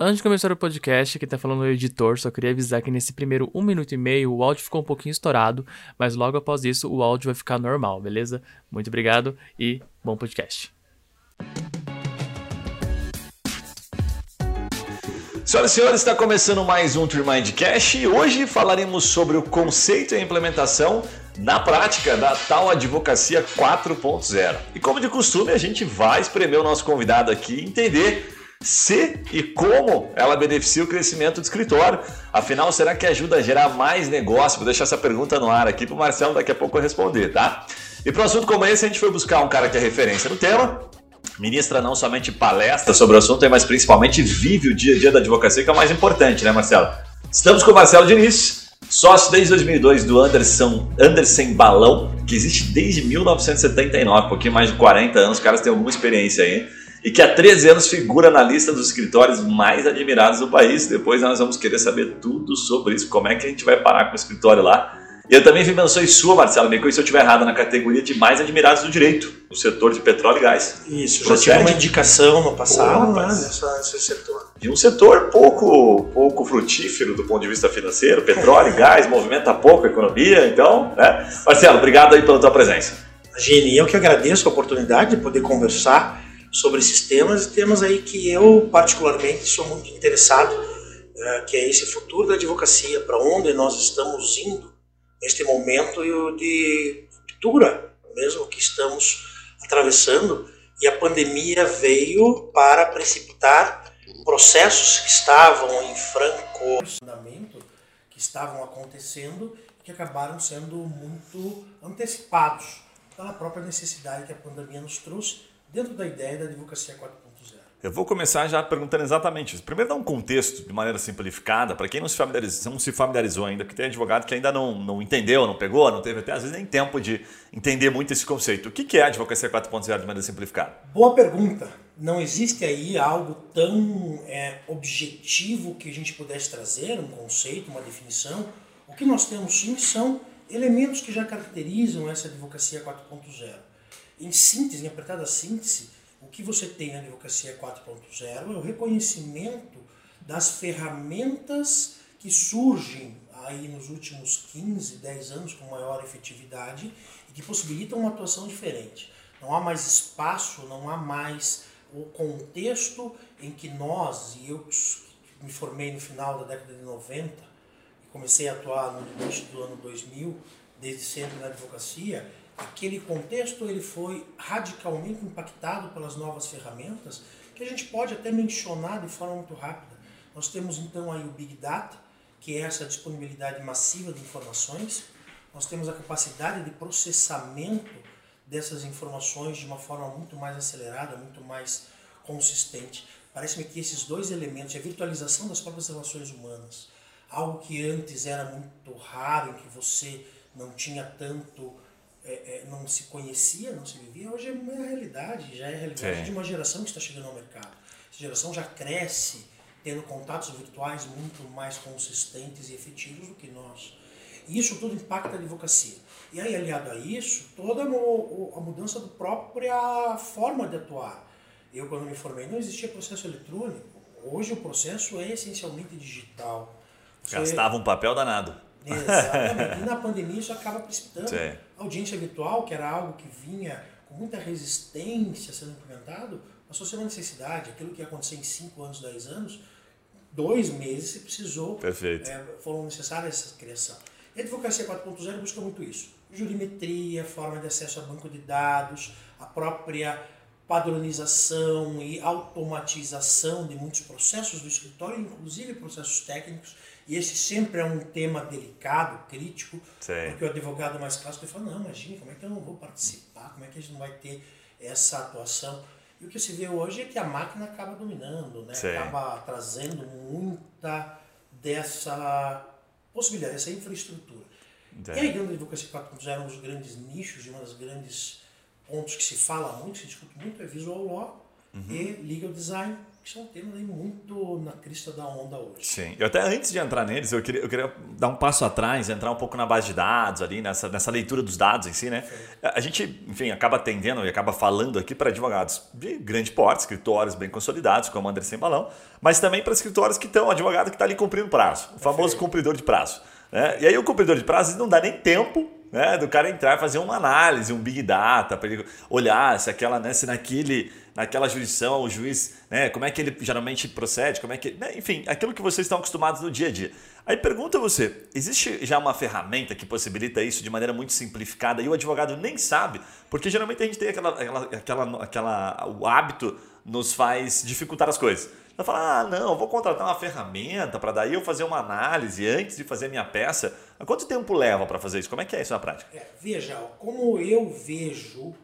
Antes de começar o podcast, quem tá falando é o editor, só queria avisar que nesse primeiro um minuto e meio o áudio ficou um pouquinho estourado, mas logo após isso o áudio vai ficar normal, beleza? Muito obrigado e bom podcast. Senhoras e senhores, está começando mais um Trimind e hoje falaremos sobre o conceito e a implementação na prática da tal advocacia 4.0. E como de costume, a gente vai espremer o nosso convidado aqui e entender se e como ela beneficia o crescimento do escritório. Afinal, será que ajuda a gerar mais negócio? Vou deixar essa pergunta no ar aqui para o Marcelo daqui a pouco responder, tá? E para um assunto como esse, a gente foi buscar um cara que é referência no tema, ministra não somente palestra sobre o assunto, mas principalmente vive o dia a dia da advocacia, que é o mais importante, né, Marcelo? Estamos com o Marcelo Diniz, sócio desde 2002 do Anderson, Anderson Balão, que existe desde 1979, um pouquinho mais de 40 anos, os caras têm alguma experiência aí e que há 13 anos figura na lista dos escritórios mais admirados do país. Depois nós vamos querer saber tudo sobre isso, como é que a gente vai parar com o escritório lá. E eu também vi menções sua, Marcelo, me corrija se eu estiver errado, na categoria de mais admirados do direito, no setor de petróleo e gás. Isso, já tive uma indicação no passado né, nessa, nesse setor. De um setor pouco, pouco frutífero do ponto de vista financeiro, petróleo e gás, movimenta pouco a economia, então, né? Marcelo, obrigado aí pela tua presença. Imagine, eu que agradeço a oportunidade de poder conversar sobre esses temas, temas aí que eu particularmente sou muito interessado, é, que é esse futuro da advocacia, para onde nós estamos indo neste momento de ruptura mesmo que estamos atravessando, e a pandemia veio para precipitar processos que estavam em franco andamento, que estavam acontecendo e que acabaram sendo muito antecipados pela própria necessidade que a pandemia nos trouxe dentro da ideia da advocacia 4.0. Eu vou começar já perguntando exatamente isso. Primeiro, dar um contexto de maneira simplificada, para quem não se, familiarizou, não se familiarizou ainda, que tem advogado que ainda não, não entendeu, não pegou, não teve até às vezes nem tempo de entender muito esse conceito. O que é a advocacia 4.0 de maneira simplificada? Boa pergunta. Não existe aí algo tão é, objetivo que a gente pudesse trazer, um conceito, uma definição. O que nós temos sim são elementos que já caracterizam essa advocacia 4.0 em síntese, em apertada síntese, o que você tem na advocacia 4.0 é o reconhecimento das ferramentas que surgem aí nos últimos 15, 10 anos com maior efetividade e que possibilitam uma atuação diferente. Não há mais espaço, não há mais o contexto em que nós, e eu me formei no final da década de 90 e comecei a atuar no início do ano 2000, desde sempre na advocacia, aquele contexto ele foi radicalmente impactado pelas novas ferramentas que a gente pode até mencionar de forma muito rápida. Nós temos então aí o Big Data, que é essa disponibilidade massiva de informações. Nós temos a capacidade de processamento dessas informações de uma forma muito mais acelerada, muito mais consistente. Parece-me que esses dois elementos, a virtualização das próprias relações humanas, algo que antes era muito raro, em que você não tinha tanto é, é, não se conhecia, não se vivia, hoje é uma realidade, já é a realidade Sim. de uma geração que está chegando ao mercado. Essa geração já cresce tendo contatos virtuais muito mais consistentes e efetivos do que nós. E isso tudo impacta a advocacia. E aí, aliado a isso, toda a mudança da própria forma de atuar. Eu, quando me formei, não existia processo eletrônico. Hoje o processo é essencialmente digital. Você... Gastava um papel danado. Exatamente. e na pandemia isso acaba precipitando. Sim. A audiência virtual, que era algo que vinha com muita resistência sendo implementado, passou a ser uma necessidade. Aquilo que ia acontecer em 5 anos, 10 anos, dois meses se precisou. Perfeito. É, foram necessárias essa criação. E a advocacia 4.0 busca muito isso. Jurimetria, forma de acesso a banco de dados, a própria padronização e automatização de muitos processos do escritório, inclusive processos técnicos e esse sempre é um tema delicado, crítico, Sim. porque o advogado mais clássico fala, não, imagina, como é que eu não vou participar, como é que a gente não vai ter essa atuação? E o que se vê hoje é que a máquina acaba dominando, né? acaba trazendo muita dessa possibilidade, dessa infraestrutura. Sim. E aí, dentro da advocacia 4.0, um dos grandes nichos e um dos grandes pontos que se fala muito, se discute muito, é visual law uhum. e legal design que são temas aí muito na crista da onda hoje. Sim. Eu até antes de entrar neles, eu queria, eu queria dar um passo atrás, entrar um pouco na base de dados ali, nessa, nessa leitura dos dados em si, né? A gente, enfim, acaba atendendo e acaba falando aqui para advogados de grande porte, escritórios bem consolidados, como André Sem Balão, mas também para escritórios que estão, advogado que está ali cumprindo prazo, o famoso cumpridor de prazo. Né? E aí o cumpridor de prazo não dá nem tempo né, do cara entrar e fazer uma análise, um big data, para ele olhar se aquela, né, se naquele, naquela jurisdição o juiz, né, como é que ele geralmente procede, como é que, né, enfim, aquilo que vocês estão acostumados no dia a dia. Aí pergunta você, existe já uma ferramenta que possibilita isso de maneira muito simplificada e o advogado nem sabe, porque geralmente a gente tem aquela, aquela, aquela, aquela o hábito nos faz dificultar as coisas. Vai falar, ah, não, vou contratar uma ferramenta para daí eu fazer uma análise antes de fazer minha peça. Mas quanto tempo leva para fazer isso? Como é que é isso na prática? É, veja, como eu vejo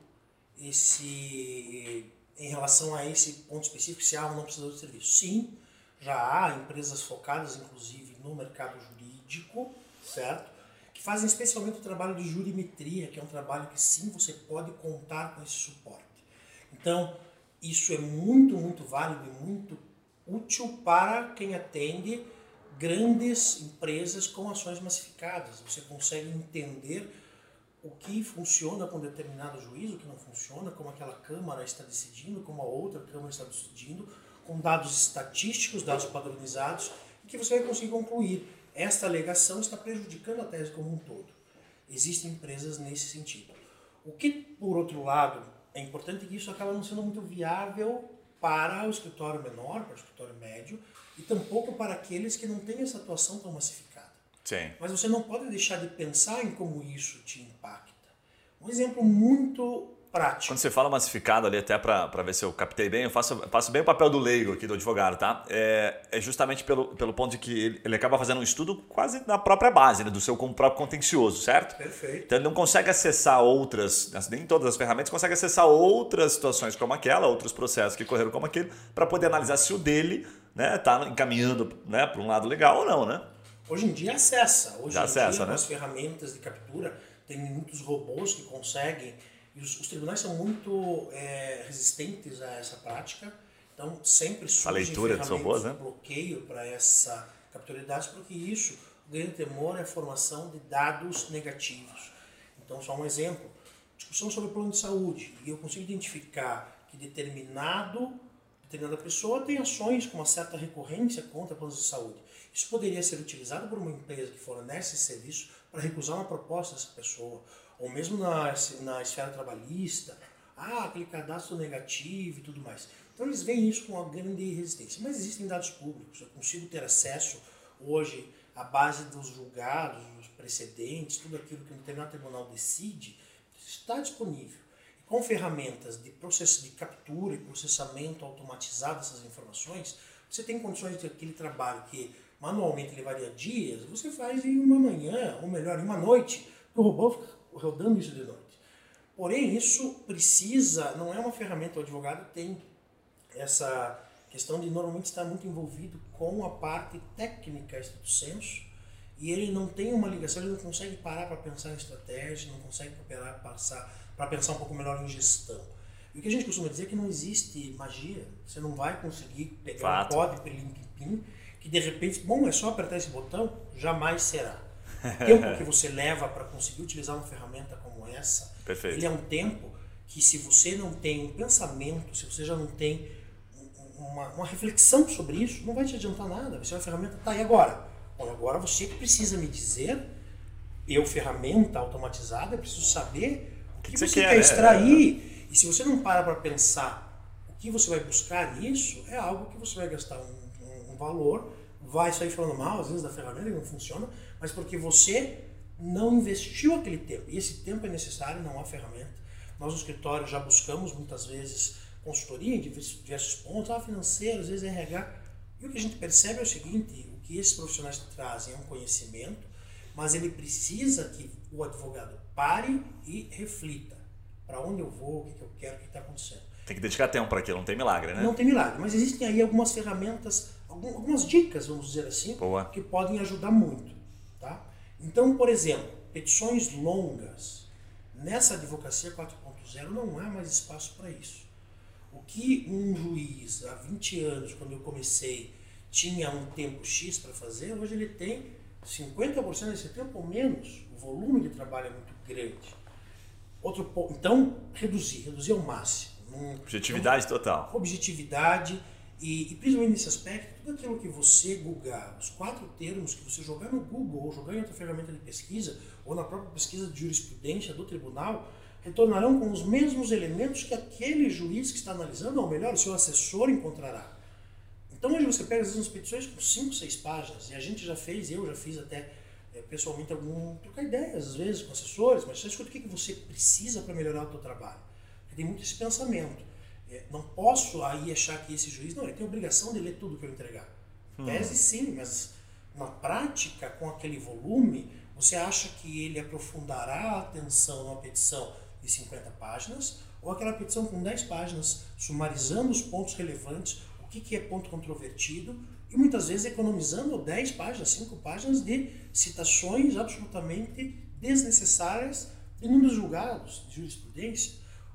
esse em relação a esse ponto específico, se há ou não prestador de serviço. Sim, já há empresas focadas, inclusive, no mercado jurídico, certo? Que fazem especialmente o trabalho de jurimetria, que é um trabalho que sim, você pode contar com esse suporte. Então, isso é muito, muito válido e muito útil para quem atende grandes empresas com ações massificadas. Você consegue entender o que funciona com determinado juízo, o que não funciona, como aquela Câmara está decidindo, como a outra Câmara está decidindo, com dados estatísticos, dados padronizados, e que você vai conseguir concluir. Esta alegação está prejudicando a tese como um todo. Existem empresas nesse sentido. O que, por outro lado, é importante que isso acaba não sendo muito viável para o escritório menor, para o escritório médio, e tampouco para aqueles que não têm essa atuação tão massificada. Sim. Mas você não pode deixar de pensar em como isso te impacta. Um exemplo muito prático. Quando você fala massificado ali, até para ver se eu captei bem, eu faço, faço bem o papel do leigo aqui, do advogado, tá? É, é justamente pelo, pelo ponto de que ele, ele, acaba fazendo um estudo quase na própria base, né, do seu próprio contencioso, certo? Perfeito. Então ele não consegue acessar outras, nem todas as ferramentas, consegue acessar outras situações como aquela, outros processos que correram como aquele, para poder analisar se o dele né, tá encaminhando né, para um lado legal ou não, né? Hoje em dia acessa. Hoje Já em acessa, dia, né? as ferramentas de captura, tem muitos robôs que conseguem e os, os tribunais são muito é, resistentes a essa prática, então sempre surge a leitura de robôs, né? bloqueio para essa captura de dados, porque isso, o grande temor é a formação de dados negativos. Então, só um exemplo, discussão sobre plano de saúde, e eu consigo identificar que determinado, determinada pessoa tem ações com uma certa recorrência contra planos de saúde. Isso poderia ser utilizado por uma empresa que fornece esse serviço para recusar uma proposta dessa pessoa, ou mesmo na, na esfera trabalhista, ah, aquele cadastro negativo e tudo mais. Então eles veem isso com uma grande resistência. Mas existem dados públicos, eu consigo ter acesso hoje à base dos julgados, dos precedentes, tudo aquilo que o determinado tribunal decide, está disponível. Com ferramentas de processo de captura e processamento automatizado dessas informações, você tem condições de aquele trabalho que manualmente levaria dias, você faz em uma manhã, ou melhor, em uma noite, o robô fica rodando isso de noite. Porém, isso precisa, não é uma ferramenta, o advogado tem essa questão de normalmente estar muito envolvido com a parte técnica do senso e ele não tem uma ligação, ele não consegue parar para pensar em estratégia, não consegue parar para pensar um pouco melhor em gestão. E o que a gente costuma dizer é que não existe magia, você não vai conseguir pegar Fato. um código pim que de repente, bom, é só apertar esse botão, jamais será. O tempo que você leva para conseguir utilizar uma ferramenta como essa, Perfeito. ele é um tempo que se você não tem um pensamento, se você já não tem uma, uma reflexão sobre isso, não vai te adiantar nada. Você é uma ferramenta, tá, e agora? Bom, agora você precisa me dizer, eu, ferramenta automatizada, preciso saber que, que você, você, quer, quer extrair. Né? E se você não para para pensar o que você vai buscar nisso, é algo que você vai gastar um, um, um valor, vai sair falando mal, às vezes, da ferramenta que não funciona, mas porque você não investiu aquele tempo. E esse tempo é necessário, não há ferramenta. Nós no escritório já buscamos muitas vezes consultoria em diversos pontos, ah, financeiro, às vezes RH. E o que a gente percebe é o seguinte, o que esses profissionais trazem é um conhecimento, mas ele precisa que o advogado pare e reflita. Para onde eu vou, o que eu quero, o que está acontecendo. Tem que dedicar tempo para aquilo, não tem milagre, né? Não tem milagre, mas existem aí algumas ferramentas, algumas dicas, vamos dizer assim, Boa. que podem ajudar muito. Tá? Então, por exemplo, petições longas. Nessa advocacia 4.0 não há mais espaço para isso. O que um juiz há 20 anos, quando eu comecei, tinha um tempo X para fazer, hoje ele tem 50% desse tempo ou menos. O volume de trabalho é muito grande. Outro ponto, então, reduzir, reduzir ao máximo. objetividade total. Objetividade e, e, principalmente nesse aspecto, tudo aquilo que você googar, os quatro termos que você jogar no Google ou jogar em outra ferramenta de pesquisa ou na própria pesquisa de jurisprudência do tribunal, retornarão com os mesmos elementos que aquele juiz que está analisando, ou melhor, o seu assessor encontrará. Então hoje você pega as petições com 5, 6 páginas, e a gente já fez, eu já fiz até é, pessoalmente algum trocar ideias, às vezes, com assessores, mas você escuta o que, que você precisa para melhorar o seu trabalho. Porque tem muito esse pensamento. É, não posso aí achar que esse juiz, não, ele tem a obrigação de ler tudo que eu entregar. Hum. Tese sim, mas na prática, com aquele volume, você acha que ele aprofundará a atenção numa petição de 50 páginas ou aquela petição com 10 páginas, sumarizando os pontos relevantes, o que, que é ponto controvertido, e muitas vezes economizando 10 páginas, 5 páginas de citações absolutamente desnecessárias de números julgados de jurisprudência.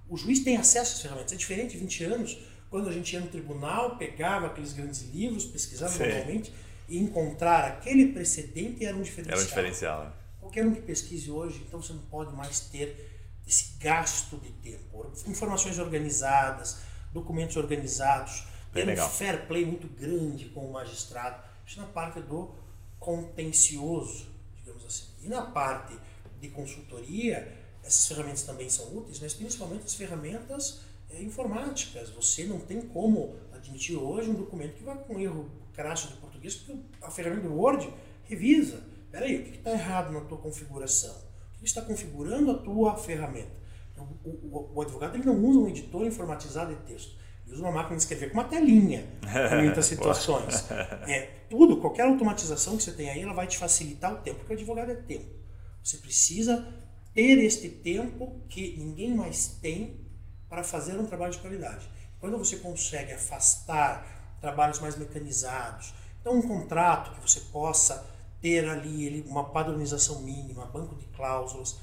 O juiz tem acesso às ferramentas. É diferente de 20 anos, quando a gente ia no tribunal, pegava aqueles grandes livros, pesquisava normalmente e encontrar aquele precedente era um diferencial. Era um diferencial. Né? Qualquer um que pesquise hoje, então você não pode mais ter esse gasto de tempo. Informações organizadas, documentos organizados, ter um fair play muito grande com o magistrado. Isso na parte do contencioso, digamos assim. E na parte de consultoria, essas ferramentas também são úteis, mas principalmente as ferramentas é, informáticas. Você não tem como admitir hoje um documento que vai com erro crasso de português, porque a ferramenta do Word revisa. Peraí, o que está errado na tua configuração? O que está configurando a tua ferramenta? Então, o, o, o, advogado ele não usa um editor informatizado de texto. Usa uma máquina de escrever com uma telinha em muitas situações. é, tudo, qualquer automatização que você tem aí, ela vai te facilitar o tempo, porque o advogado é tempo. Você precisa ter este tempo que ninguém mais tem para fazer um trabalho de qualidade. Quando você consegue afastar trabalhos mais mecanizados, então um contrato que você possa ter ali uma padronização mínima, banco de cláusulas,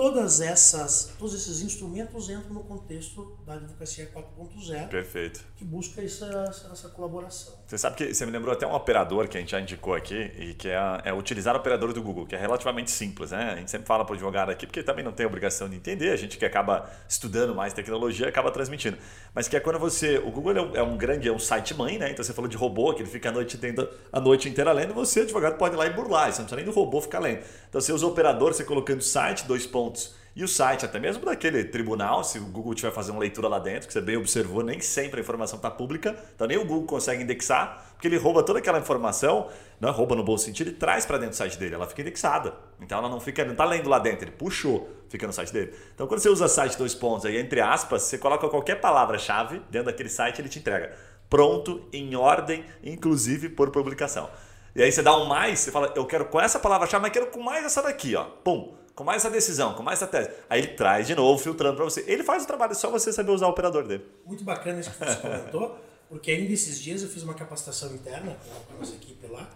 todas essas, todos esses instrumentos entram no contexto da advocacia 4.0. Perfeito. Que busca essa, essa, colaboração. Você sabe que você me lembrou até um operador que a gente já indicou aqui, e que é, é utilizar o operador do Google, que é relativamente simples, né? A gente sempre fala para o advogado aqui, porque também não tem obrigação de entender, a gente que acaba estudando mais tecnologia acaba transmitindo. Mas que é quando você. O Google é um, é um grande, é um site mãe, né? Então você falou de robô, que ele fica a noite, tendo, a noite inteira lendo, você, advogado, pode ir lá e burlar, você não precisa nem do robô ficar lendo. Então você usa o operador, você colocando site, dois pontos e o site, até mesmo daquele tribunal, se o Google tiver fazendo leitura lá dentro, que você bem observou, nem sempre a informação está pública, então nem o Google consegue indexar, porque ele rouba toda aquela informação, não é rouba no bom sentido, ele traz para dentro do site dele, ela fica indexada. Então ela não fica, não está lendo lá dentro, ele puxou, fica no site dele. Então quando você usa site dois pontos aí, entre aspas, você coloca qualquer palavra-chave dentro daquele site, ele te entrega. Pronto, em ordem, inclusive por publicação. E aí você dá um mais, você fala, eu quero com essa palavra-chave, mas quero com mais essa daqui, ó. Pum com mais essa decisão, com mais essa tese. Aí ele traz de novo, filtrando para você. Ele faz o trabalho, é só você saber usar o operador dele. Muito bacana isso que você comentou, porque ainda esses dias eu fiz uma capacitação interna com a nossa equipe lá,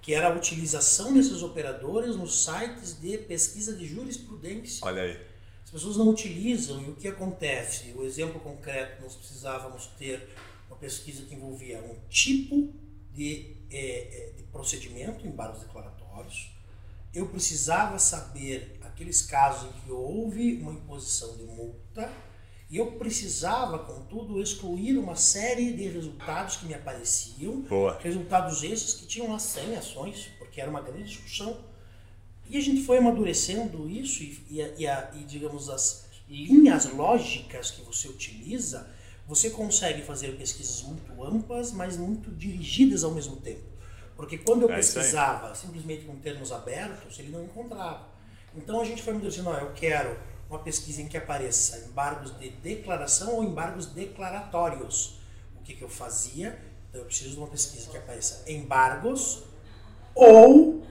que era a utilização desses operadores nos sites de pesquisa de jurisprudência. Olha aí. As pessoas não utilizam e o que acontece? O exemplo concreto, nós precisávamos ter uma pesquisa que envolvia um tipo de, é, de procedimento em vários declaratórios. Eu precisava saber aqueles casos em que houve uma imposição de multa e eu precisava, contudo, excluir uma série de resultados que me apareciam, Boa. resultados esses que tinham lá 100 ações, porque era uma grande discussão. E a gente foi amadurecendo isso e, e, e, a, e digamos, as linhas lógicas que você utiliza, você consegue fazer pesquisas muito amplas, mas muito dirigidas ao mesmo tempo. Porque quando eu é pesquisava simplesmente com termos abertos, ele não encontrava. Então a gente foi me dizendo, ó, eu quero uma pesquisa em que apareça embargos de declaração ou embargos declaratórios. O que, que eu fazia? Então eu preciso de uma pesquisa que apareça embargos ou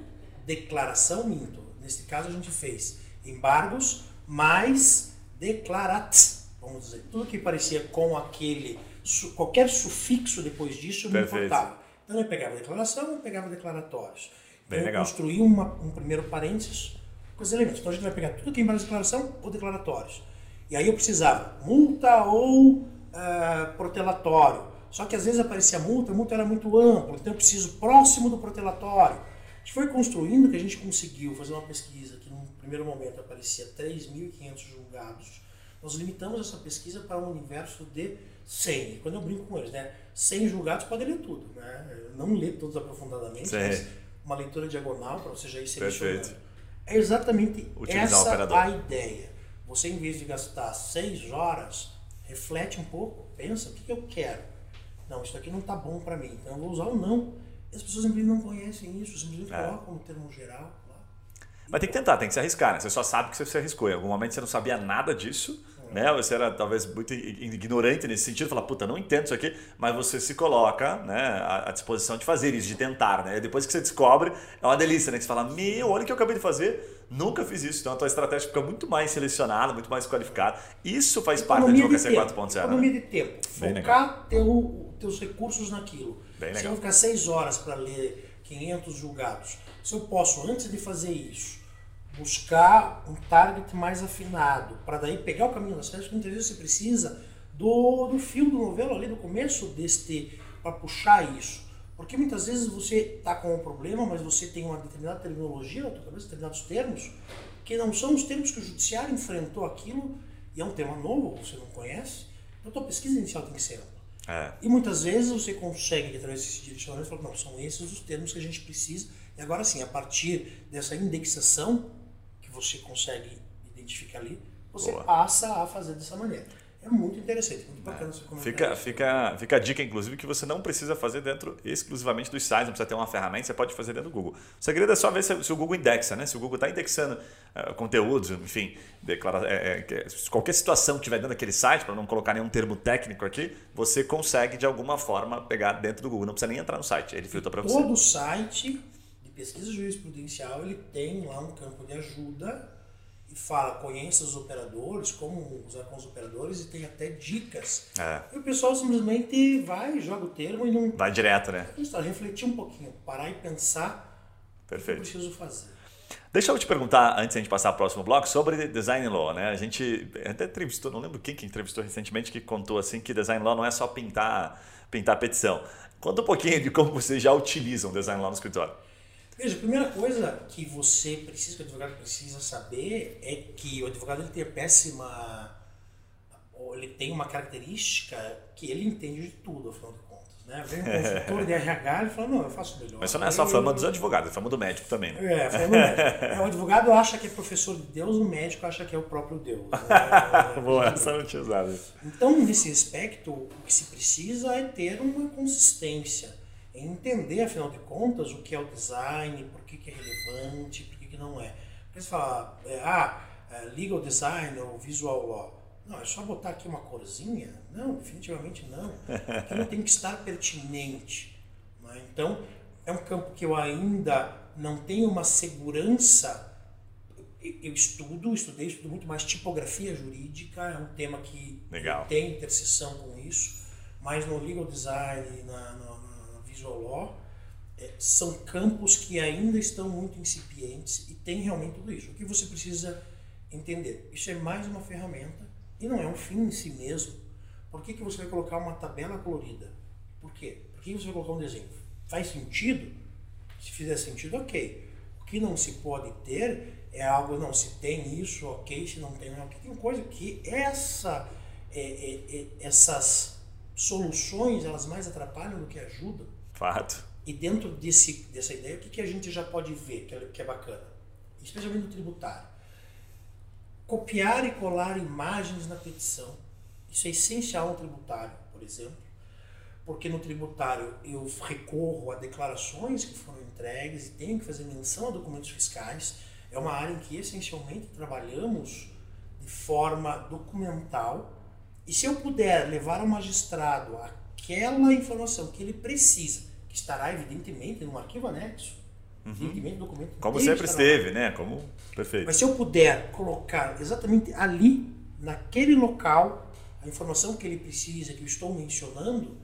declaração minto. Nesse caso a gente fez embargos mais declarat, vamos dizer, tudo que parecia com aquele qualquer sufixo depois disso me importava. Então eu pegava declaração, eu pegava declaratórios. Bem então, legal. eu construí uma, um primeiro parênteses com os elementos. Então a gente vai pegar tudo que é em declaração ou declaratórios. E aí eu precisava multa ou uh, protelatório. Só que às vezes aparecia multa, a multa era muito ampla, então eu preciso próximo do protelatório. A gente foi construindo que a gente conseguiu fazer uma pesquisa que no primeiro momento aparecia 3.500 julgados. Nós limitamos essa pesquisa para um universo de 100. Quando eu brinco com eles, né? 100 julgados pode ler tudo, né? Eu não ler todos aprofundadamente, Sim. mas uma leitura diagonal para você já ir selecionando. Perfeito. É exatamente Utilizar essa a ideia. Você, em vez de gastar 6 horas, reflete um pouco, pensa, o que, eu quero? Não, isso aqui não está bom para mim, então eu vou usar o não. E as pessoas simplesmente não conhecem isso, simplesmente é. colocam um termo geral lá. Mas tem que tentar, tem que se arriscar, né? Você só sabe que você se arriscou. Em algum momento você não sabia nada disso, né? Você era talvez muito ignorante nesse sentido, falar, puta, não entendo isso aqui, mas você se coloca, né, à disposição de fazer isso, de tentar, né? Depois que você descobre, é uma delícia, né? Que você fala, meu, olha o que eu acabei de fazer, nunca fiz isso. Então a tua estratégia fica muito mais selecionada, muito mais qualificada. Isso faz economia parte da advocacia 4.0. Economia né? de tempo. Focar teu, teus recursos naquilo. Bem legal. Se eu ficar seis horas para ler 500 julgados, se eu posso, antes de fazer isso, buscar um target mais afinado, para daí pegar o caminho das festas, muitas vezes você precisa do, do fio do novelo ali, do começo deste, para puxar isso. Porque muitas vezes você está com um problema, mas você tem uma determinada terminologia na tua cabeça, determinados termos, que não são os termos que o judiciário enfrentou aquilo, e é um tema novo, você não conhece, então a tua pesquisa inicial tem que ser ampla. É. E muitas vezes você consegue, através desse direcionamento, falar, não, são esses os termos que a gente precisa, e agora sim, a partir dessa indexação, você consegue identificar ali, você Boa. passa a fazer dessa maneira. É muito interessante, muito bacana é. você comentar. Fica, fica, fica a dica, inclusive, que você não precisa fazer dentro exclusivamente dos sites, não precisa ter uma ferramenta, você pode fazer dentro do Google. O segredo é só ver se, se o Google indexa, né? Se o Google está indexando uh, conteúdos, enfim, declara, é, é, qualquer situação que tiver dentro daquele site, para não colocar nenhum termo técnico aqui, você consegue de alguma forma pegar dentro do Google. Não precisa nem entrar no site, ele filtra para você. Todo site pesquisa jurisprudencial ele tem lá um campo de ajuda e fala, conheça os operadores, como usar com os operadores e tem até dicas. É. E o pessoal simplesmente vai, joga o termo e não. Vai direto, né? Está, refletir um pouquinho, parar e pensar Perfeito. o que eu preciso fazer. Deixa eu te perguntar, antes de a gente passar ao próximo bloco, sobre design law, né? A gente até entrevistou, não lembro quem que entrevistou recentemente, que contou assim que design law não é só pintar, pintar petição. Conta um pouquinho de como vocês já utilizam design law no escritório. Veja, a primeira coisa que você precisa, que o advogado precisa saber é que o advogado ele tem a péssima. ele tem uma característica que ele entende de tudo, afinal de contas. Né? Vem um consultor de RH e fala, não, eu faço melhor. Mas isso não é só a fama dos advogados, é fama do médico também. Né? É, fama do médico. É, o advogado acha que é professor de Deus, o médico acha que é o próprio Deus. Né? Boa, essa não tinha usado. Então, nesse aspecto, o que se precisa é ter uma consistência entender, afinal de contas, o que é o design, por que, que é relevante, por que, que não é. Porque você fala, é, ah, é legal design ou visual law. Não, é só botar aqui uma corzinha? Não, definitivamente não. Aquilo tem que estar pertinente. Né? Então, é um campo que eu ainda não tenho uma segurança. Eu estudo, estudei, estudo muito mais tipografia jurídica, é um tema que Legal. tem interseção com isso, mas no legal design, na, no, Isoló, é, são campos que ainda estão muito incipientes e tem realmente tudo isso. O que você precisa entender? Isso é mais uma ferramenta e não é um fim em si mesmo. Por que, que você vai colocar uma tabela colorida? Por quê? Por que você vai colocar um desenho? Faz sentido? Se fizer sentido, ok. O que não se pode ter é algo, não, se tem isso, ok, se não tem, não. Porque tem coisa que essa, é, é, é, essas soluções, elas mais atrapalham do que ajudam. Fato. E dentro desse, dessa ideia, o que, que a gente já pode ver que é, que é bacana? Especialmente no tributário. Copiar e colar imagens na petição. Isso é essencial no tributário, por exemplo. Porque no tributário eu recorro a declarações que foram entregues e tenho que fazer menção a documentos fiscais. É uma área em que essencialmente trabalhamos de forma documental. E se eu puder levar ao magistrado a aquela informação que ele precisa, que estará evidentemente no arquivo anexo, uhum. evidentemente no documento. Como sempre esteve, né? Como perfeito. Mas se eu puder colocar exatamente ali, naquele local, a informação que ele precisa, que eu estou mencionando,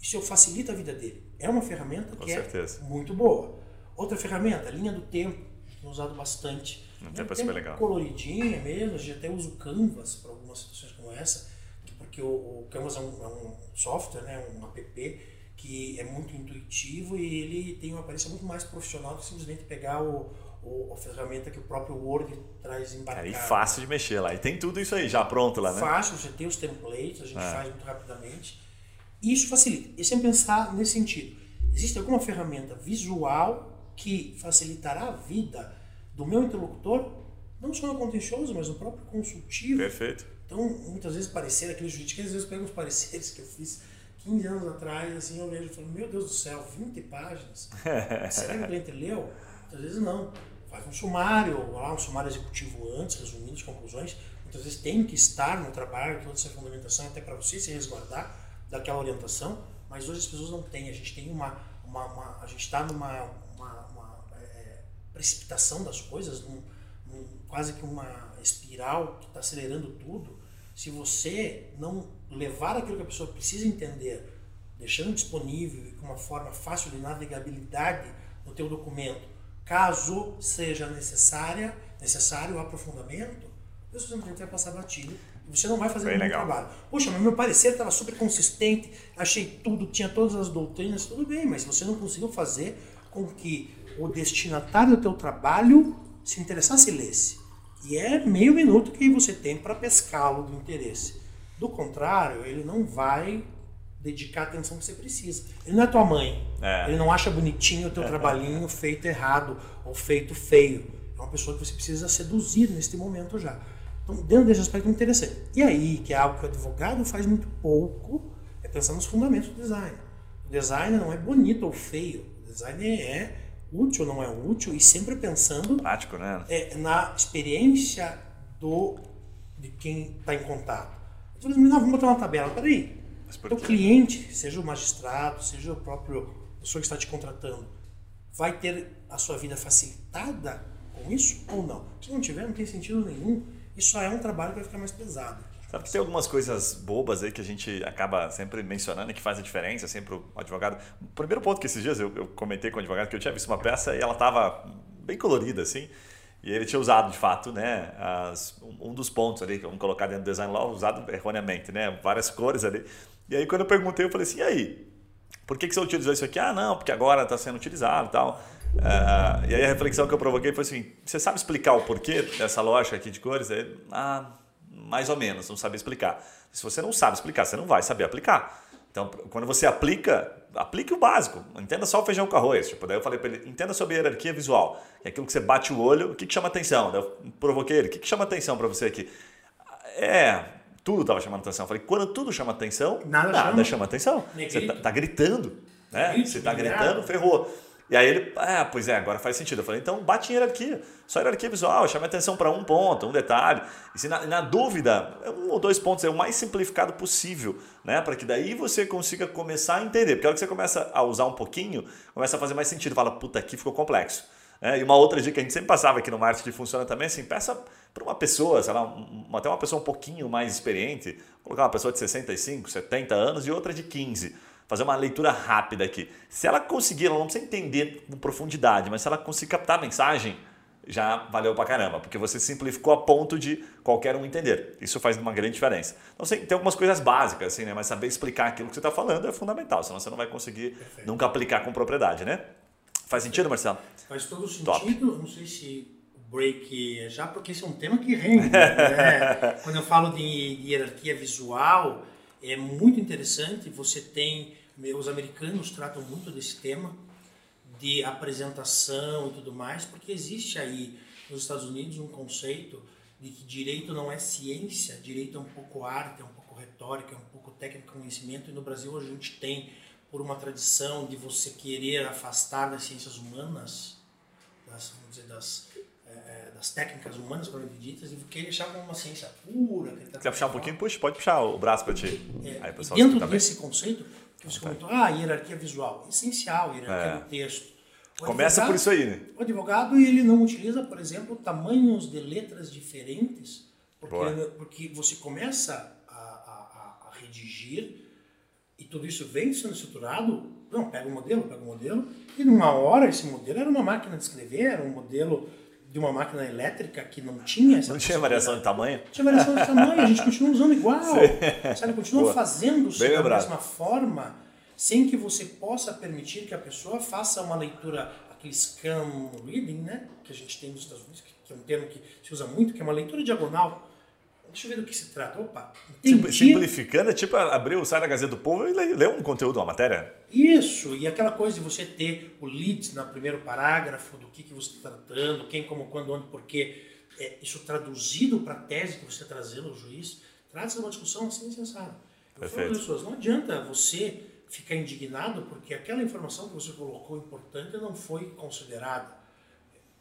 isso eu facilita a vida dele. É uma ferramenta Com que certeza. é muito boa. Outra ferramenta, linha do tempo, usado bastante. No tempo é super legal. Coloridinha mesmo, a gente até usa o Canvas para algumas situações como essa porque o, o Canvas é um, é um software, né, um app que é muito intuitivo e ele tem uma aparência muito mais profissional do que simplesmente pegar o, o, a ferramenta que o próprio Word traz embarcado. Aí fácil de mexer lá. E tem tudo isso aí já pronto lá, né? Fácil, você tem os templates, a gente é. faz muito rapidamente. Isso facilita. E sempre pensar nesse sentido. Existe alguma ferramenta visual que facilitará a vida do meu interlocutor, não só no contencioso, mas no próprio consultivo. Perfeito. Então, muitas vezes parecer aquele jurídico, às vezes pego os pareceres que eu fiz 15 anos atrás, assim, eu vejo e falo, meu Deus do céu, 20 páginas. Será que o cliente leu? Muitas vezes não. Faz um sumário, lá um sumário executivo antes, resumindo as conclusões. Muitas vezes tem que estar no trabalho, toda essa fundamentação, até para você se resguardar daquela orientação, mas hoje as pessoas não têm. A gente tem uma. uma, uma a gente está numa uma, uma é, precipitação das coisas, num, num, quase que uma espiral que está acelerando tudo. Se você não levar aquilo que a pessoa precisa entender, deixando disponível e com uma forma fácil de navegabilidade no teu documento, caso seja necessária, necessário o aprofundamento, você simplesmente vai passar batido e você não vai fazer nenhum trabalho. Poxa, mas meu parecer estava super consistente, achei tudo, tinha todas as doutrinas, tudo bem, mas você não conseguiu fazer com que o destinatário do teu trabalho se interessasse e lesse. E é meio minuto que você tem para pescá-lo do interesse. Do contrário, ele não vai dedicar a atenção que você precisa. Ele não é tua mãe. É. Ele não acha bonitinho o teu trabalhinho feito errado ou feito feio. É uma pessoa que você precisa seduzir neste momento já. Então, dentro desse aspecto é interessante. E aí, que é algo que o advogado faz muito pouco, é pensar nos fundamentos do design. O design não é bonito ou feio. O design é útil ou não é útil e sempre pensando prático, né? É, na experiência do de quem está em contato. Não, vamos botar uma tabela. Peraí, o cliente, seja o magistrado, seja o próprio pessoa que está te contratando, vai ter a sua vida facilitada com isso ou não? Se não tiver, não tem sentido nenhum. Isso só é um trabalho que vai ficar mais pesado. Sabe que tem algumas coisas bobas aí que a gente acaba sempre mencionando que faz a diferença, sempre o advogado. O primeiro ponto que esses dias eu, eu comentei com o advogado que eu tinha visto uma peça e ela estava bem colorida assim. E ele tinha usado, de fato, né, as, um dos pontos ali, vamos colocar dentro do design law, usado erroneamente, né, várias cores ali. E aí, quando eu perguntei, eu falei assim, e aí? Por que, que você utilizou isso aqui? Ah, não, porque agora está sendo utilizado e tal. Uh, e aí a reflexão que eu provoquei foi assim, você sabe explicar o porquê dessa lógica aqui de cores? Aí, ah, mais ou menos, não sabe explicar. Se você não sabe explicar, você não vai saber aplicar. Então, quando você aplica, aplique o básico. Entenda só o feijão com arroz. Tipo, daí eu falei para ele, entenda sobre hierarquia visual. É aquilo que você bate o olho, o que, que chama atenção? Daí eu provoquei ele, o que, que chama atenção para você aqui? É, tudo estava chamando atenção. Eu falei, quando tudo chama atenção, nada, nada chama. chama. atenção. Você tá, tá, gritando, né? Você está gritando, ferrou. E aí ele, ah, pois é, agora faz sentido. Eu falei, então bate em hierarquia. Só hierarquia visual, chame atenção para um ponto, um detalhe. E se na, na, dúvida, é um ou dois pontos, é o mais simplificado possível, né? Para que daí você consiga começar a entender. Porque a hora que você começa a usar um pouquinho, começa a fazer mais sentido. Fala, puta, aqui ficou complexo. É, e uma outra dica que a gente sempre passava aqui no marketing funciona também assim, peça para uma pessoa, sei lá, até uma pessoa um pouquinho mais experiente, colocar uma pessoa de 65, 70 anos e outra de 15 fazer uma leitura rápida aqui. Se ela conseguir, ela não precisa entender com profundidade, mas se ela conseguir captar a mensagem, já valeu pra caramba, porque você simplificou a ponto de qualquer um entender. Isso faz uma grande diferença. Então, assim, tem algumas coisas básicas, assim, né? mas saber explicar aquilo que você está falando é fundamental, senão você não vai conseguir Perfeito. nunca aplicar com propriedade, né? Faz sentido, Marcelo? Faz todo sentido. Top. Não sei se o break é já, porque esse é um tema que rende. Né? Quando eu falo de hierarquia visual, é muito interessante. Você tem os americanos tratam muito desse tema de apresentação e tudo mais, porque existe aí nos Estados Unidos um conceito de que direito não é ciência, direito é um pouco arte, é um pouco retórica, é um pouco técnico conhecimento, e no Brasil a gente tem, por uma tradição de você querer afastar das ciências humanas, das, vamos dizer, das, é, das técnicas humanas, propriamente ditas, e querer deixar como uma ciência pura. Quer puxar um pouquinho? Puxa, pode puxar o braço para ti. É, Aí, dentro desse conceito, que você comentou, ah, hierarquia visual. Essencial, hierarquia é. do texto. O Começa por isso aí, né? O advogado ele não utiliza, por exemplo, tamanhos de letras diferentes, porque, porque você começa a, a, a, redigir e tudo isso vem sendo estruturado. Não, pega um modelo, pega um modelo, e numa hora esse modelo era uma máquina de escrever, era um modelo de uma máquina elétrica que não tinha essa Não tinha variação de tamanho? Não tinha variação de tamanho, a gente continua usando igual. Sabe, continua Boa. fazendo-se Bem da lembrado. mesma forma, sem que você possa permitir que a pessoa faça uma leitura, aquele scan reading, né? Que a gente tem nos Estados Unidos, que é um termo que se usa muito, que é uma leitura diagonal. Deixa eu ver do que se trata. Opa, entendi. Simplificando, é tipo abrir o site da Gazeta do Povo e ler um conteúdo, uma matéria. Isso, e aquela coisa de você ter o lead no primeiro parágrafo, do que, que você está tratando, quem, como, quando, onde, porquê, é, isso traduzido para a tese que você está trazendo ao juiz, de uma discussão assim sensata. Eu Perfeito. as pessoas, não adianta você ficar indignado porque aquela informação que você colocou importante não foi considerada.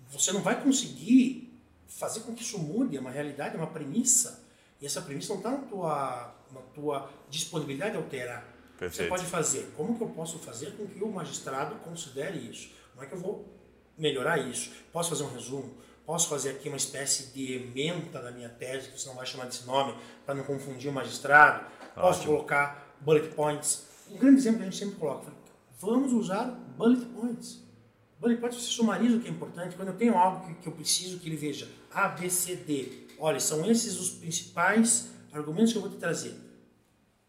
Você não vai conseguir fazer com que isso mude, é uma realidade, é uma premissa, e essa premissa não está na tua, na tua disponibilidade de alterar. Você Perfeito. pode fazer. Como que eu posso fazer com que o magistrado considere isso? Como é que eu vou melhorar isso? Posso fazer um resumo? Posso fazer aqui uma espécie de ementa da minha tese, que você não vai chamar desse nome, para não confundir o magistrado? Posso Ótimo. colocar bullet points? Um grande exemplo que a gente sempre coloca, vamos usar bullet points. Bullet points você sumariza o que é importante. Quando eu tenho algo que, que eu preciso que ele veja A, B, C, D, olha, são esses os principais argumentos que eu vou te trazer.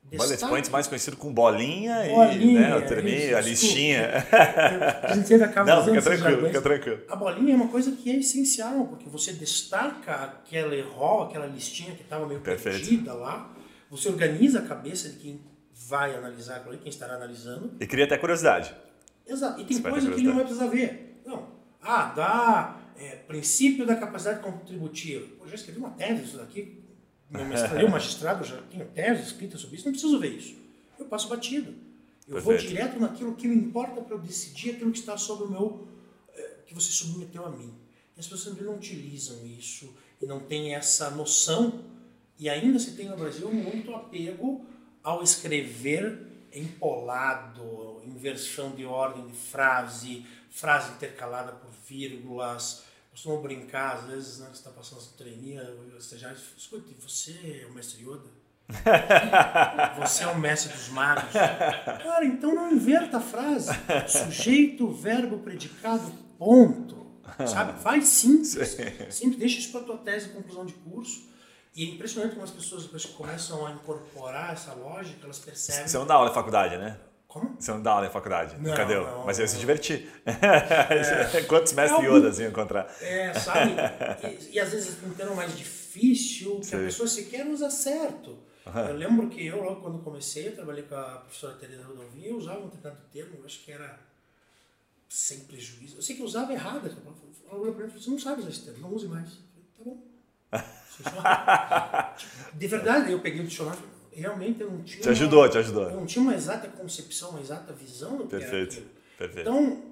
Bullet Destaque- points mais conhecido com bolinha, Bolinha, e né, isso, a listinha. A gente acaba Não, fica tranquilo, fica tranquilo. A bolinha é uma coisa que é essencial, porque você destaca aquele rol, aquela listinha que estava meio Perfeito. perdida lá, você organiza a cabeça de quem vai analisar aquilo ali, quem estará analisando. E cria até curiosidade. Exato. E tem Você coisa que ele não vai precisar ver. Não. Ah, dá é, princípio da capacidade contributiva. Pô, já escrevi uma tese disso daqui. Meu mestrado, eu, magistrado, já tenho tese escrita sobre isso, não preciso ver isso. Eu passo batido. Eu vou Perfeito. direto naquilo que me importa para eu decidir aquilo que está sobre o meu. eh, que você submeteu a mim. E as pessoas não utilizam isso e não têm essa noção. E ainda se tem no Brasil muito apego ao escrever empolado, inversão de ordem de frase, frase intercalada por vírgulas. Costumo brincar, às vezes, né, que você está passando essa treininha, estagiário diz, escute, você é o mestre Yoda? Você é o mestre dos magos. Cara, então não inverta a frase. Sujeito, verbo, predicado, ponto. Sabe? Vai simples. Simples. Deixa isso para tua tese conclusão de curso. E é impressionante como as pessoas, depois que começam a incorporar essa lógica, elas percebem. Você não dá aula em faculdade, né? Como? Você não dá aula em faculdade. Não, Cadê? não, Mas eu ia se divertir. Quantos mestres É Yodas iam encontrar? É, sabe? E, e às vezes um termo mais difícil, que Sim. a pessoa sequer usa certo. Eu lembro que eu, logo quando comecei, eu trabalhei com a professora Teresa Rodolfo, eu usava um determinado termo, eu acho que era sem prejuízo. Eu sei que eu usava errado. Ela olhou pra mim e falou, você não sabe usar esse termo, não use mais. Eu falei, tá bom. Só- De verdade, eu peguei o dicionário e realmente eu não tinha... Te ajudou, te Eu ajudou. não tinha uma exata concepção, uma exata visão do que era Perfeito. aquilo. Perfeito. Então,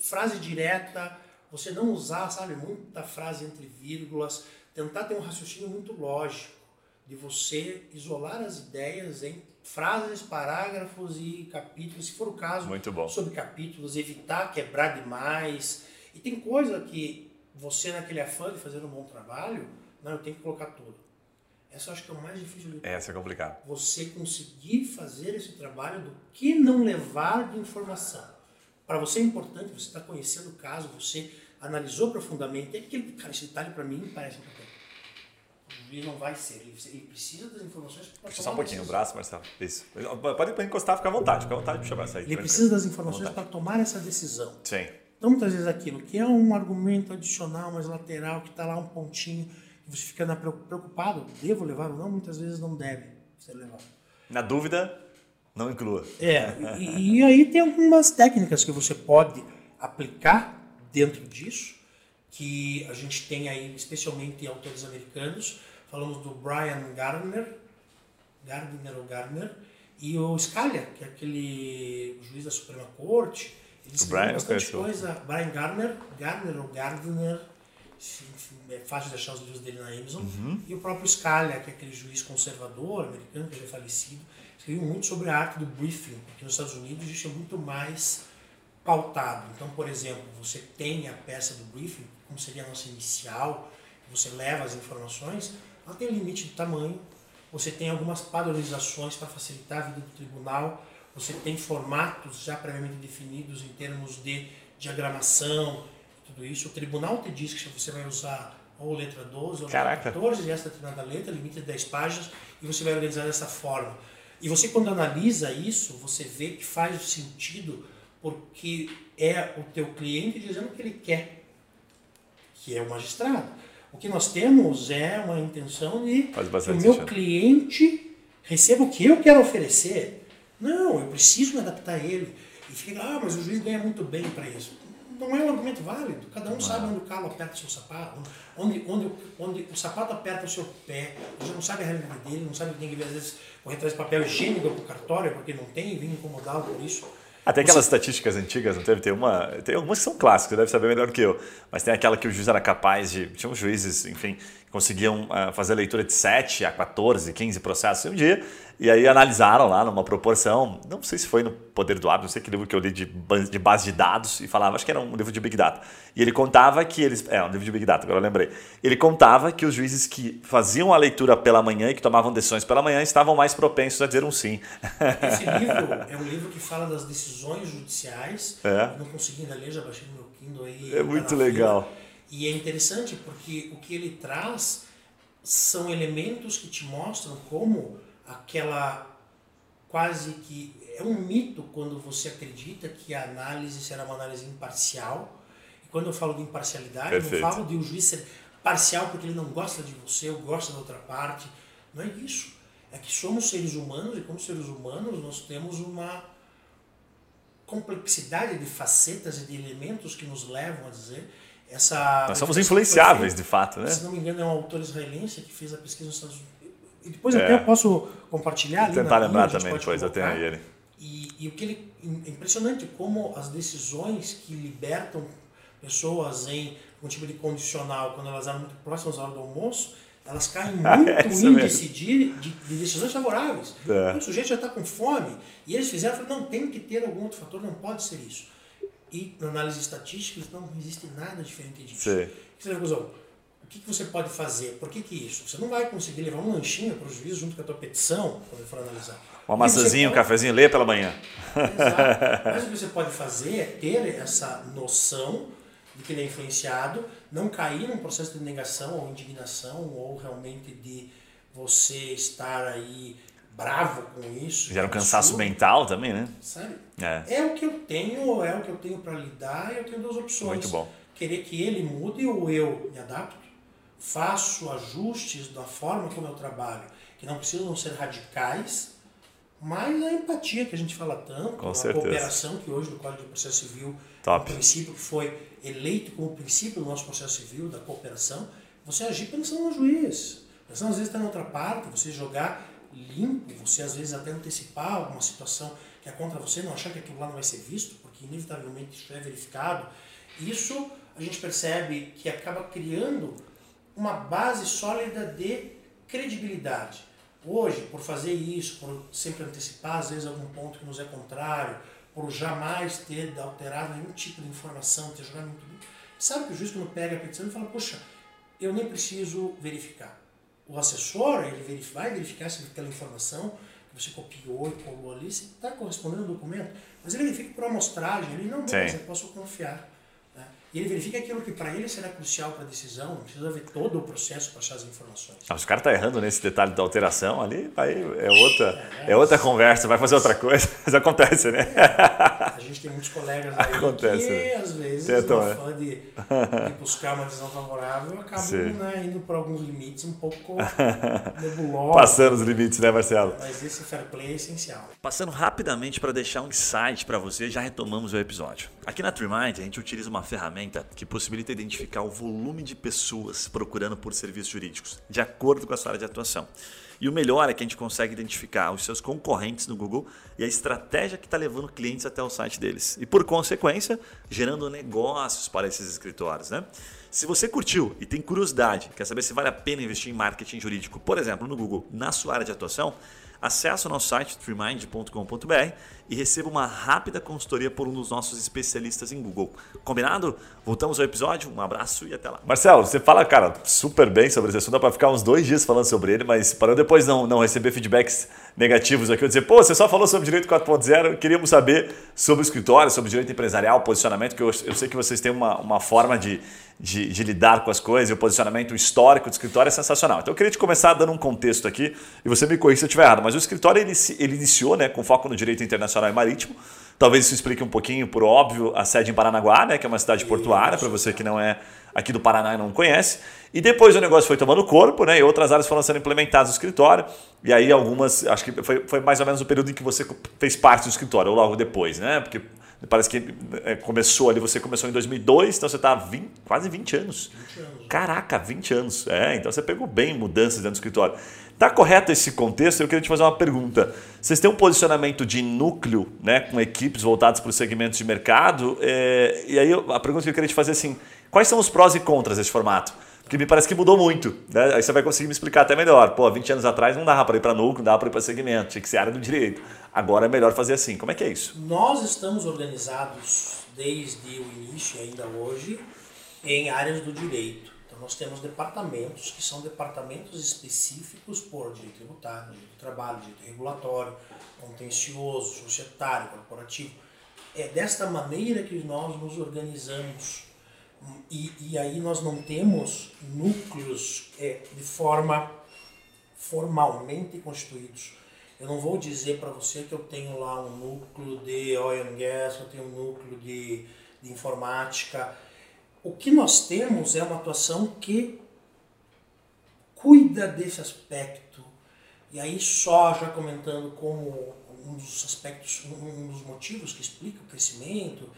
frase direta, você não usar, sabe, muita frase entre vírgulas, tentar ter um raciocínio muito lógico, de você isolar as ideias em frases, parágrafos e capítulos, se for o caso, Muito bom. sobre capítulos, evitar quebrar demais. E tem coisa que você, naquele afã de fazer um bom trabalho, não, eu tenho que colocar tudo. Essa eu acho que é o mais difícil de Essa é você conseguir fazer esse trabalho do que não levar de informação. Para você é importante, você está conhecendo o caso, você analisou profundamente. É aquele, cara, esse detalhe para mim parece importante. O juiz não vai ser, ele, ele precisa das informações para Puxa só um pouquinho o braço, Marcelo. Isso. Pode pode encostar, fica à vontade. Fica à vontade de chamar isso aí. Ele precisa das informações para tomar essa decisão. Sim. Então, muitas vezes aquilo que é um argumento adicional, mais lateral, que está lá um pontinho, você fica preocupado, devo levar ou não, muitas vezes não deve ser levado. Na dúvida, não inclua. É, e, e aí tem algumas técnicas que você pode aplicar dentro disso, que a gente tem aí, especialmente autores americanos, falamos do Brian Gardner, Gardner ou Gardner, e o Scalia, que é aquele juiz da Suprema Corte, ele escreveu Brian bastante coisa, Brian Gardner, Gardner ou Gardner, é fácil de achar os livros dele na Amazon, Uhum. e o próprio Scalia, que é aquele juiz conservador americano, que já é falecido, escreveu muito sobre a arte do briefing, porque nos Estados Unidos é muito mais pautado. Então, por exemplo, você tem a peça do briefing, como seria a nossa inicial, você leva as informações, ela tem um limite de tamanho, você tem algumas padronizações para facilitar a vida do tribunal, você tem formatos já previamente definidos em termos de diagramação, tudo isso. O tribunal te diz que você vai usar ou letra 12 ou Caraca. letra 14 e essa determinada letra, limite de 10 páginas, e você vai organizar dessa forma. E você, quando analisa isso, você vê que faz sentido porque é o teu cliente dizendo o que ele quer, que é o magistrado. O que nós temos é uma intenção de que o meu sentido. cliente receba o que eu quero oferecer. Não, eu preciso me adaptar a ele. E fica, ah, mas o juiz ganha muito bem para isso. Não é um argumento válido. Cada um sabe onde o calo aperta o seu sapato, onde, onde, onde o sapato aperta o seu pé. Você não sabe a realidade dele, não sabe que tem que às vezes, correr atrás de papel higiênico para o cartório, porque não tem, e vem incomodá-lo por isso. Até aquelas estatísticas antigas, não teve? Tem, uma, tem algumas que são clássicas, você deve saber melhor que eu. Mas tem aquela que o juiz era capaz de. Tinha uns juízes, enfim, conseguiam ah, fazer a leitura de 7 a 14, 15 processos em um dia. E aí analisaram lá numa proporção. Não sei se foi no Poder do Hábito, não sei que livro que eu li de, de base de dados e falava, acho que era um livro de Big Data. E ele contava que eles. É, um livro de Big Data, agora eu lembrei. Ele contava que os juízes que faziam a leitura pela manhã e que tomavam decisões pela manhã estavam mais propensos a dizer um sim. Esse livro é um livro que fala das decisões judiciais. É. Não consegui ainda ler, já baixei no meu Kindle aí. É tá muito legal. fila. E é interessante porque o que ele traz são elementos que te mostram como aquela quase que é um mito quando você acredita que a análise será uma análise imparcial. E quando eu falo de imparcialidade, Perfeito. não falo de o juiz ser parcial porque ele não gosta de você ou gosta da outra parte. Não é isso. É que somos seres humanos e como seres humanos nós temos uma complexidade de facetas e de elementos que nos levam a dizer essa Nós somos influenciáveis, de fato, né? se não me engano, é um autor israelense que fez a pesquisa nos Estados Unidos. E depois É. até eu posso compartilhar Vou tentar lembrar a gente também depois, eu tenho colocar. ele. E, e o que ele é impressionante como as decisões que libertam pessoas em um tipo de condicional quando elas eram muito próximas à hora do almoço, elas caem muito É no isso índice de, de, de decisões favoráveis. É. O sujeito já está com fome e eles fizeram, falaram, não tem que ter algum outro fator, não pode ser isso. E na análise estatística não existe nada diferente disso. Sim. Você o que, que você pode fazer? Por que, que isso? Você não vai conseguir levar um lanchinho para o juiz junto com a tua petição, quando for analisar. Uma maçãzinha, um pode- cafezinho, lê pela manhã. Exato. Mas o que você pode fazer é ter essa noção de que ele é influenciado, não cair num processo de negação ou indignação, ou realmente de você estar aí bravo com isso. Gera um cansaço isso, mental também, né? Sabe? É. É o que eu tenho, é o que eu tenho para lidar, e eu tenho duas opções. Muito bom. Querer que ele mude ou eu me adapto, faço ajustes da forma como eu trabalho, que não precisam ser radicais, mas a empatia que a gente fala tanto, Com a certeza. cooperação que hoje no Código de Processo Civil Top. um princípio que foi eleito como princípio do nosso processo civil, da cooperação, você agir pensando no juiz, pensando às vezes até na outra parte, você jogar limpo, você às vezes até antecipar alguma situação que é contra você, não achar que aquilo lá não vai ser visto, porque inevitavelmente isso é verificado. Isso a gente percebe que acaba criando uma base sólida de credibilidade. Hoje, por fazer isso, por sempre antecipar às vezes algum ponto que nos é contrário, por jamais ter alterado nenhum tipo de informação, ter jogado muito bem, sabe que o juiz quando pega a petição ele fala, poxa, eu nem preciso verificar. O assessor, ele verif- vai verificar se aquela informação que você copiou e colou ali, está correspondendo ao documento, mas ele verifica por amostragem, ele não, Sim. mas eu posso confiar. E ele verifica aquilo que para ele será crucial para a decisão, precisa ver todo o processo para achar as informações. Ah, os caras estão errando nesse detalhe da alteração ali, aí é outra, é outra conversa, vai fazer outra coisa, mas acontece, né? A gente tem muitos colegas aí Acontece, que, né? às vezes, Tentam, no né? afã de, de buscar uma decisão favorável, acabam né, indo por alguns limites um pouco nebulosos. Passando os limites, né, Marcelo? Mas esse fair play é essencial. Passando rapidamente para deixar um insight para você, já retomamos o episódio. Aqui na TreeMind a gente utiliza uma ferramenta que possibilita identificar o volume de pessoas procurando por serviços jurídicos, de acordo com a sua área de atuação. E o melhor é que a gente consegue identificar os seus concorrentes no Google e a estratégia que está levando clientes até o site deles. E por consequência, gerando negócios para esses escritórios. Né? Se você curtiu e tem curiosidade, quer saber se vale a pena investir em marketing jurídico, por exemplo, no Google, na sua área de atuação, acesse o nosso site freemind.com.br e receba uma rápida consultoria por um dos nossos especialistas em Google. Combinado? Voltamos ao episódio, um abraço e até lá. Marcelo, você fala, cara, super bem sobre esse assunto, dá para ficar uns dois dias falando sobre ele, mas para eu depois não, não receber feedbacks negativos aqui, eu dizer, pô, você só falou sobre direito 4.0, queríamos saber sobre o escritório, sobre direito empresarial, posicionamento, que eu, eu sei que vocês têm uma, uma forma de, de, de, lidar com as coisas e o posicionamento histórico do escritório é sensacional. Então eu queria te começar dando um contexto aqui, e você me corrija se eu estiver errado, mas o escritório ele, ele iniciou né, com foco no direito internacional e marítimo, Talvez isso explique um pouquinho, por óbvio, a sede em Paranaguá, né, que é uma cidade portuária, para você que não é aqui do Paraná e não conhece. E depois o negócio foi tomando corpo, né? E outras áreas foram sendo implementadas no escritório. E aí algumas, acho que foi, foi mais ou menos o período em que você fez parte do escritório, ou logo depois, né? Porque parece que é, começou ali, você começou em 2002, então você está quase 20 anos. 20 anos. Caraca, 20 anos. É, então você pegou bem mudanças dentro do escritório. Tá correto esse contexto? Eu queria te fazer uma pergunta. Vocês têm um posicionamento de núcleo, né, com equipes voltadas para os segmentos de mercado? É, e aí a pergunta que eu queria te fazer é assim: quais são os prós e contras desse formato? Porque me parece que mudou muito. Né? Aí você vai conseguir me explicar até melhor. Pô, 20 anos atrás não dava para ir para núcleo, não dava para ir para segmento, tinha que ser área do direito. Agora é melhor fazer assim. Como é que é isso? Nós estamos organizados desde o início, ainda hoje, em áreas do direito. Nós temos departamentos que são departamentos específicos por direito tributário, direito do trabalho, direito regulatório, contencioso, societário, corporativo. É desta maneira que nós nos organizamos. E, e aí nós não temos núcleos é, de forma formalmente constituídos. Eu não vou dizer para você que eu tenho lá um núcleo de oil and gas, eu tenho um núcleo de, de informática, o que nós temos é uma atuação que cuida desse aspecto. E aí só já comentando como um dos aspectos, um dos motivos que explica o crescimento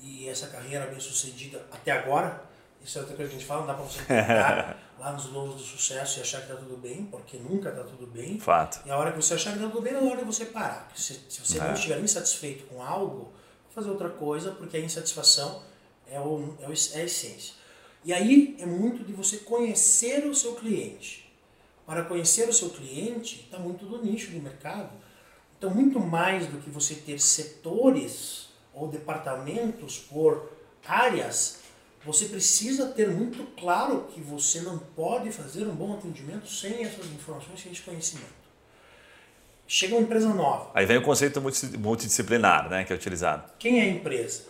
e essa carreira bem sucedida até agora, isso é outra coisa que a gente fala, não dá para você ficar lá nos louros do sucesso e achar que está tudo bem, porque nunca está tudo bem. Fato. E a hora que você achar que está tudo bem, é a hora de você parar. Se, se você é. não estiver insatisfeito com algo, fazer outra coisa, porque a insatisfação é, o, é, o, é a essência. E aí é muito de você conhecer o seu cliente. Para conhecer o seu cliente, está muito do nicho do mercado. Então, muito mais do que você ter setores ou departamentos por áreas, você precisa ter muito claro que você não pode fazer um bom atendimento sem essas informações, sem esse conhecimento. Chega uma empresa nova. Aí vem o conceito multidisciplinar, né, que é utilizado. Quem é a empresa?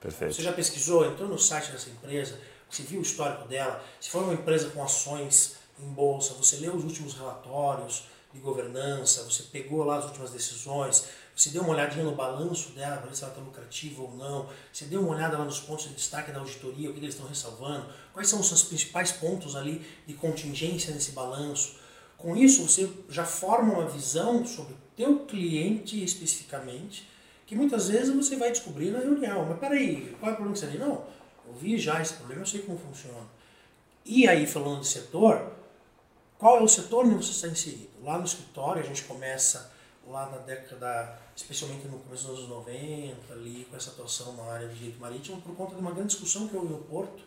Perfeito. Você já pesquisou, entrou no site dessa empresa, você viu o histórico dela, se for uma empresa com ações em bolsa, você leu os últimos relatórios de governança, você pegou lá as últimas decisões, você deu uma olhadinha no balanço dela para ver se ela está lucrativa ou não, você deu uma olhada lá nos pontos de destaque da auditoria, o que eles estão ressalvando, quais são os seus principais pontos ali de contingência nesse balanço. Com isso, você já forma uma visão sobre o teu cliente especificamente, que muitas vezes você vai descobrir na reunião. Mas peraí, qual é o problema que você tem? Não, eu vi já esse problema, eu sei como funciona. E aí, falando de setor, qual é o setor onde você está inserido? Lá no escritório, a gente começa lá na década, especialmente no começo dos anos 90, ali, com essa atuação na área de direito marítimo, por conta de uma grande discussão que houve no Porto.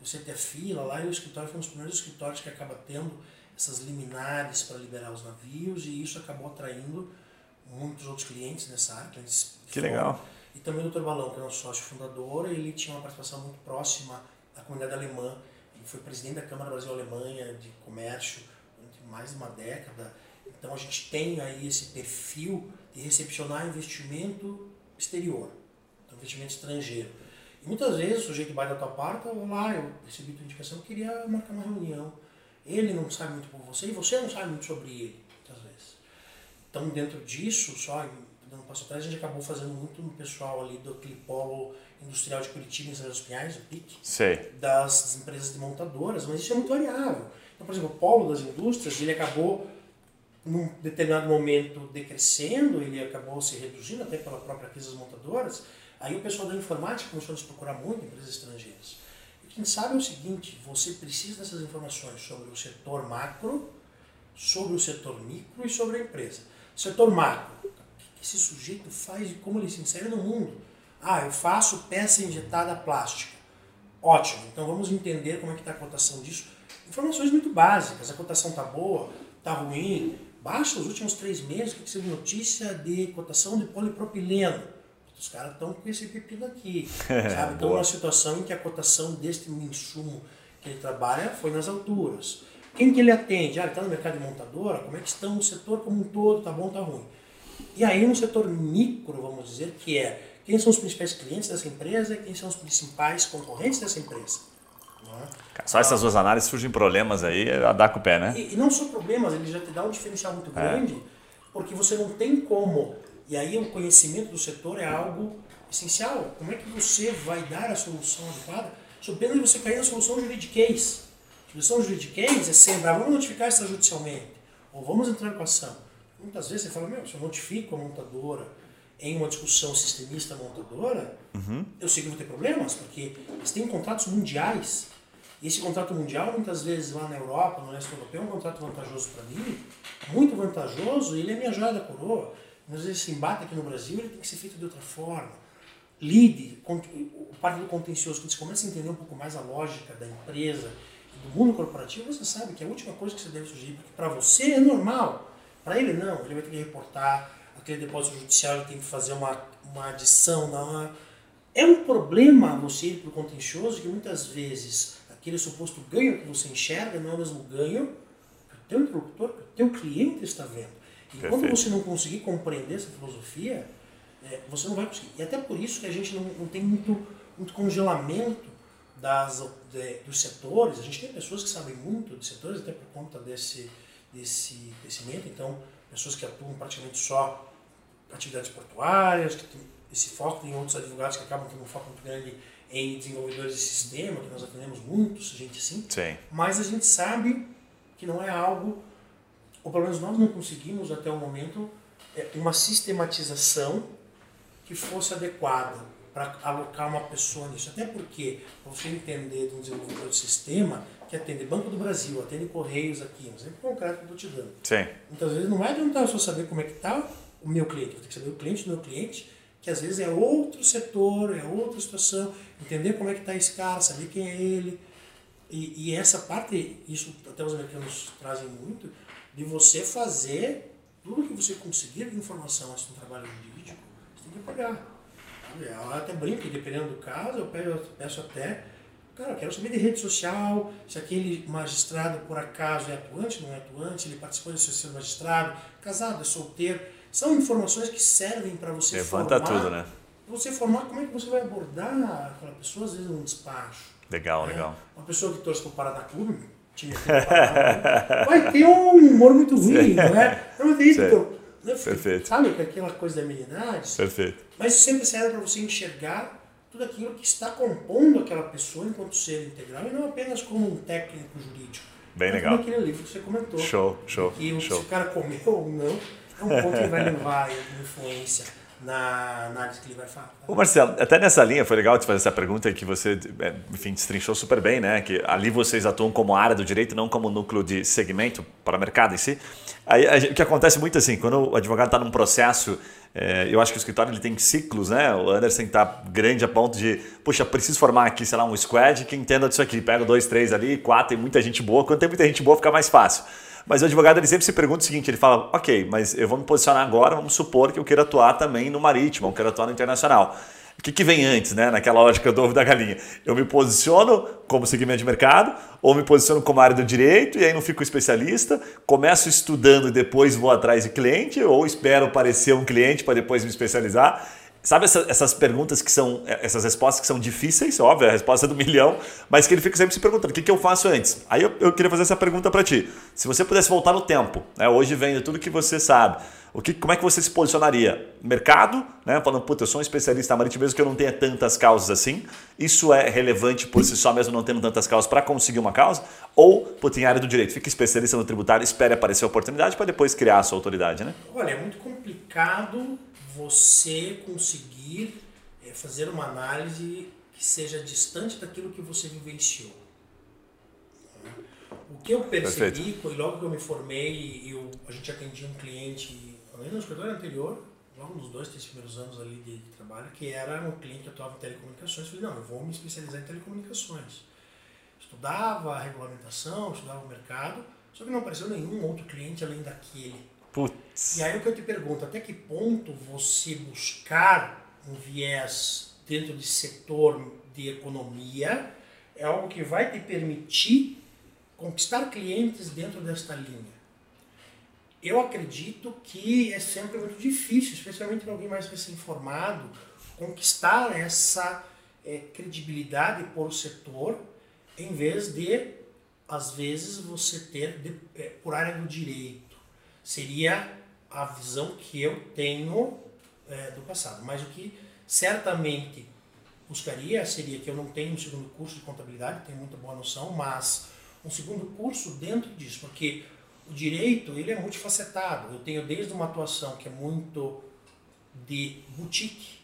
Você ter fila lá e o escritório foi um dos primeiros escritórios que acaba tendo essas liminares para liberar os navios e isso acabou atraindo muitos outros clientes nessa área, clientes que legal. E também o Dr. Balão, que é nosso sócio fundador, ele tinha uma participação muito próxima da comunidade alemã. Ele foi presidente da Câmara Brasil-Alemanha de Comércio durante mais de uma década. Então a gente tem aí esse perfil de recepcionar investimento exterior, então investimento estrangeiro. E muitas vezes o sujeito vai da tua parte, lá, eu recebi tua indicação, eu queria marcar uma reunião. Ele não sabe muito por você e você não sabe muito sobre ele, muitas vezes. Então dentro disso, só dando um passo atrás, a gente acabou fazendo muito no pessoal ali do aquele polo industrial de Curitiba, em São José dos Pinhais, o PIC, Sei. das empresas de montadoras, mas isso é muito variável. Então, por exemplo, o polo das indústrias, ele acabou num determinado momento decrescendo, ele acabou se reduzindo até pela própria crise das montadoras, aí o pessoal da informática começou a nos procurar muito empresas estrangeiras. E quem sabe é o seguinte, você precisa dessas informações sobre o setor macro, sobre o setor micro e sobre a empresa. Setor macro, esse sujeito faz e como ele se insere no mundo. Ah, eu faço peça injetada plástica. Ótimo, então vamos entender como é que está a cotação disso. Informações muito básicas, a cotação está boa, está ruim, Baixa os últimos três meses, o que viu notícia de cotação de polipropileno. Os caras estão com esse pepino aqui. sabe? Então, uma situação em que a cotação deste insumo que ele trabalha foi nas alturas. Quem que ele atende? Ah, ele está no mercado de montadora? Como é que estão o setor como um todo? Tá bom, tá ruim? E aí, no setor micro, vamos dizer, que é quem são os principais clientes dessa empresa e quem são os principais concorrentes dessa empresa. É? Só essas duas análises surgem problemas aí, a dar com o pé, né? E, e, não só problemas, ele já te dá um diferencial muito é. grande, é. porque você não tem como. E aí o conhecimento do setor é algo essencial. Como é que você vai dar a solução adequada? Sob pena de você cair na solução juridiquês. A solução juridiquês é sempre, ah, vamos notificar extrajudicialmente, ou vamos entrar com ação. Muitas vezes você fala, meu, se eu notifico a montadora, em uma discussão sistemista montadora, uhum. eu sei que vou ter problemas, porque eles têm contratos mundiais. E esse contrato mundial, muitas vezes lá na Europa, no leste europeu, é um contrato vantajoso para mim, muito vantajoso, e ele é minha joia da coroa. Às vezes esse embate aqui no Brasil ele tem que ser feito de outra forma. Lide, o parte do contencioso, quando você começa a entender um pouco mais a lógica da empresa do mundo corporativo, você sabe que é a última coisa que você deve sugerir, porque para você é normal, para ele não, ele vai ter que reportar, aquele depósito judicial tem que fazer uma, uma adição. Uma... É um problema você ir para o contencioso que muitas vezes aquele suposto ganho que você enxerga não é o mesmo ganho que o teu interlocutor, que o teu cliente está vendo. E Perfeito. quando você não conseguir compreender essa filosofia, é, você não vai conseguir. E até por isso que a gente não, não tem muito, muito congelamento das, de, dos setores. A gente tem pessoas que sabem muito de setores, até por conta desse, desse crescimento. Então, pessoas que atuam praticamente só atividades portuárias, que tem esse foco, tem outros advogados que acabam tendo um foco muito grande em desenvolvedores de sistema, que nós atendemos muitos, gente assim. Sim. Mas a gente sabe que não é algo, ou pelo menos nós não conseguimos até o momento, é, uma sistematização que fosse adequada para alocar uma pessoa nisso. Até porque, para você entender de um desenvolvedor de sistema, que atende Banco do Brasil, atende Correios aqui, um exemplo concreto que eu estou te dando. Sim. Muitas vezes não vai adiantar só saber como é que está o meu cliente, eu tenho que saber o cliente do meu cliente, que às vezes é outro setor, é outra situação, entender como é que está esse cara, saber quem é ele. E, e essa parte, isso até os americanos trazem muito, de você fazer tudo que você conseguir de informação antes do trabalho jurídico, você tem que pagar. Eu até brinco, dependendo do caso, eu peço até Cara, eu quero saber de rede social, se aquele magistrado por acaso é atuante, não é atuante, ele participou de ser magistrado, casado, é solteiro. São informações que servem para você Levanta formar. tudo, né? Você formar como é que você vai abordar aquela pessoa, às vezes, num despacho. Legal, né? legal. Uma pessoa que torce para o Paraná Clube, time vai ter um humor muito ruim, não é? Não é isso, então? Perfeito. Sabe aquela coisa da amenidade? Perfeito. Mas isso sempre serve para você enxergar tudo aquilo que está compondo aquela pessoa enquanto ser integral e não apenas como um técnico jurídico. Bem legal. Como aquele livro que você comentou. Show, show. E show. se o cara comeu ou não, é um ponto que vai levar a influência na análise que ele vai falar. Ô Marcelo, até nessa linha foi legal te fazer essa pergunta que você, é, enfim, destrinchou super bem, né? Que ali vocês atuam como área do direito, não como núcleo de segmento para o mercado em si. Aí, o que acontece muito assim, quando o advogado está num processo, é, eu acho que o escritório ele tem ciclos, né? O Anderson está grande a ponto de, puxa, preciso formar aqui, sei lá, um squad que entenda disso aqui. Pega dois, três ali, quatro, tem muita gente boa. Quando tem muita gente boa, fica mais fácil. Mas o advogado ele sempre se pergunta o seguinte: ele fala, ok, mas eu vou me posicionar agora, vamos supor que eu queira atuar também no marítimo, eu quero atuar no internacional. O que, que vem antes, né? Naquela lógica do ovo da galinha. Eu me posiciono como segmento de mercado, ou me posiciono como área do direito, e aí não fico especialista, começo estudando e depois vou atrás de cliente, ou espero parecer um cliente para depois me especializar. Sabe essa, essas perguntas que são, é, essas respostas que são difíceis, óbvio, a resposta é do milhão, mas que ele fica sempre se perguntando: o que, que eu faço antes? Aí eu, eu queria fazer essa pergunta para ti. Se você pudesse voltar no tempo, né, hoje vendo tudo que você sabe, o que, como é que você se posicionaria? Mercado, né, falando, puta, eu sou um especialista marítimo, mesmo que eu não tenha tantas causas assim, isso é relevante por si só, mesmo não tendo tantas causas, para conseguir uma causa? Ou, puta, em área do direito, fica especialista no tributário, espere aparecer a oportunidade para depois criar a sua autoridade, né? Olha, é muito complicado você conseguir é, fazer uma análise que seja distante daquilo que você vivenciou. O que eu percebi, foi logo que eu me formei, eu, a gente atendia um cliente, além no escritório anterior, logo nos dois, três primeiros anos ali de, de trabalho, que era um cliente que atuava em telecomunicações. Eu falei, não, eu vou me especializar em telecomunicações. Estudava a regulamentação, estudava o mercado, só que não apareceu nenhum outro cliente além daquele Putz. E aí o que eu te pergunto, até que ponto você buscar um viés dentro de setor de economia é algo que vai te permitir conquistar clientes dentro desta linha? Eu acredito que é sempre muito difícil, especialmente para alguém mais recém-formado, conquistar essa é, credibilidade por setor, em vez de, às vezes, você ter de, é, por área do direito. Seria a visão que eu tenho é, do passado. Mas o que certamente buscaria seria que eu não tenho um segundo curso de contabilidade, tenho muita boa noção, mas um segundo curso dentro disso, porque o direito ele é multifacetado. Eu tenho desde uma atuação que é muito de boutique,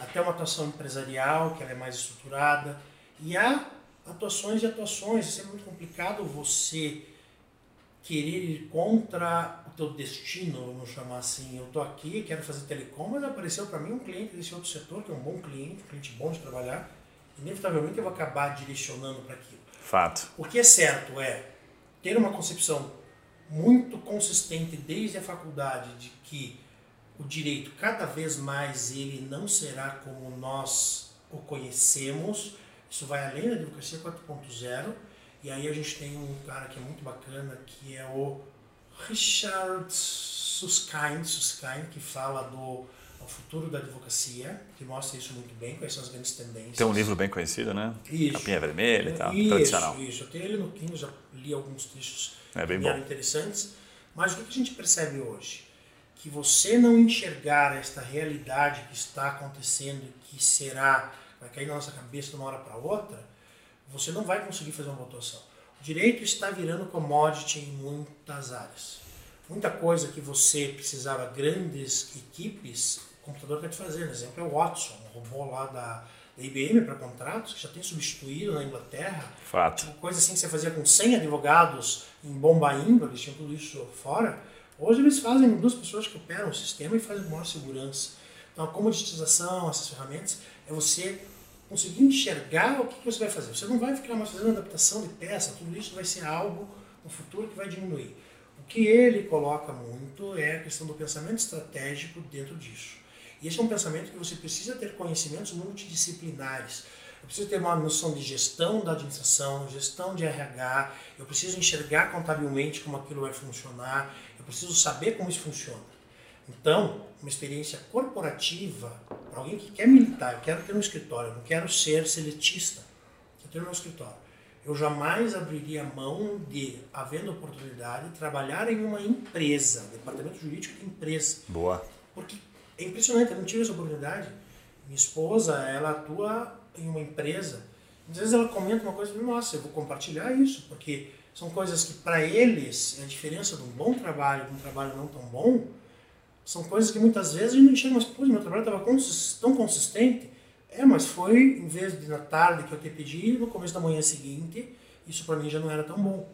até uma atuação empresarial, que ela é mais estruturada, e há atuações e atuações. É sempre muito complicado você querer ir contra o teu destino, vamos chamar assim. Eu estou aqui, quero fazer telecom, mas apareceu para mim um cliente desse outro setor, que é um bom cliente, um cliente bom de trabalhar. Inevitavelmente eu vou acabar direcionando para aquilo. Fato. O que é certo é ter uma concepção muito consistente desde a faculdade de que o direito cada vez mais ele não será como nós o conhecemos. Isso vai além da advocacia 4.0. E aí a gente tem um cara que é muito bacana, que é o Richard Susskind, Susskind que fala do o futuro da advocacia, que mostra isso muito bem, quais são as grandes tendências. Tem um livro bem conhecido, né? Isso. Capinha Vermelha e tal, isso, tradicional. Isso, eu tenho ele no Kindle, já li alguns textos É bem que eram interessantes. Mas o que a gente percebe hoje? Que você não enxergar esta realidade que está acontecendo e que será, vai cair na nossa cabeça de uma hora para outra, você não vai conseguir fazer uma boa atuação. O direito está virando commodity em muitas áreas. Muita coisa que você precisava grandes equipes, o computador está te fazendo. Exemplo é o Watson, um robô lá da, IBM para contratos, que já tem substituído na Inglaterra. Fato. Tipo, coisa assim que você fazia com 100 advogados em Bombaim, eles tinham tudo isso fora. Hoje eles fazem duas pessoas que operam o sistema e fazem maior segurança. Então a comoditização, essas ferramentas, é você conseguir enxergar o que você vai fazer. Você não vai ficar mais fazendo adaptação de peça, tudo isso vai ser algo no futuro que vai diminuir. O que ele coloca muito é a questão do pensamento estratégico dentro disso. E esse é um pensamento que você precisa ter conhecimentos multidisciplinares. Eu preciso ter uma noção de gestão da administração, gestão de RH, eu preciso enxergar contabilmente como aquilo vai funcionar, eu preciso saber como isso funciona. Então, uma experiência corporativa, para alguém que quer militar, eu quero ter um escritório, eu não quero ser seletista, eu quero ter um escritório. Eu jamais abriria mão de, havendo oportunidade, trabalhar em uma empresa, departamento jurídico de empresa. Boa. Porque é impressionante, eu não tive essa oportunidade. Minha esposa, ela atua em uma empresa. Às vezes ela comenta uma coisa nossa, eu vou compartilhar isso, porque são coisas que para eles é a diferença de um bom trabalho de um trabalho não tão bom. São coisas que muitas vezes a gente não enxerga, mas pô, meu trabalho estava tão consistente. É, mas foi em vez de na tarde que eu te pedi, no começo da manhã seguinte, isso para mim já não era tão bom.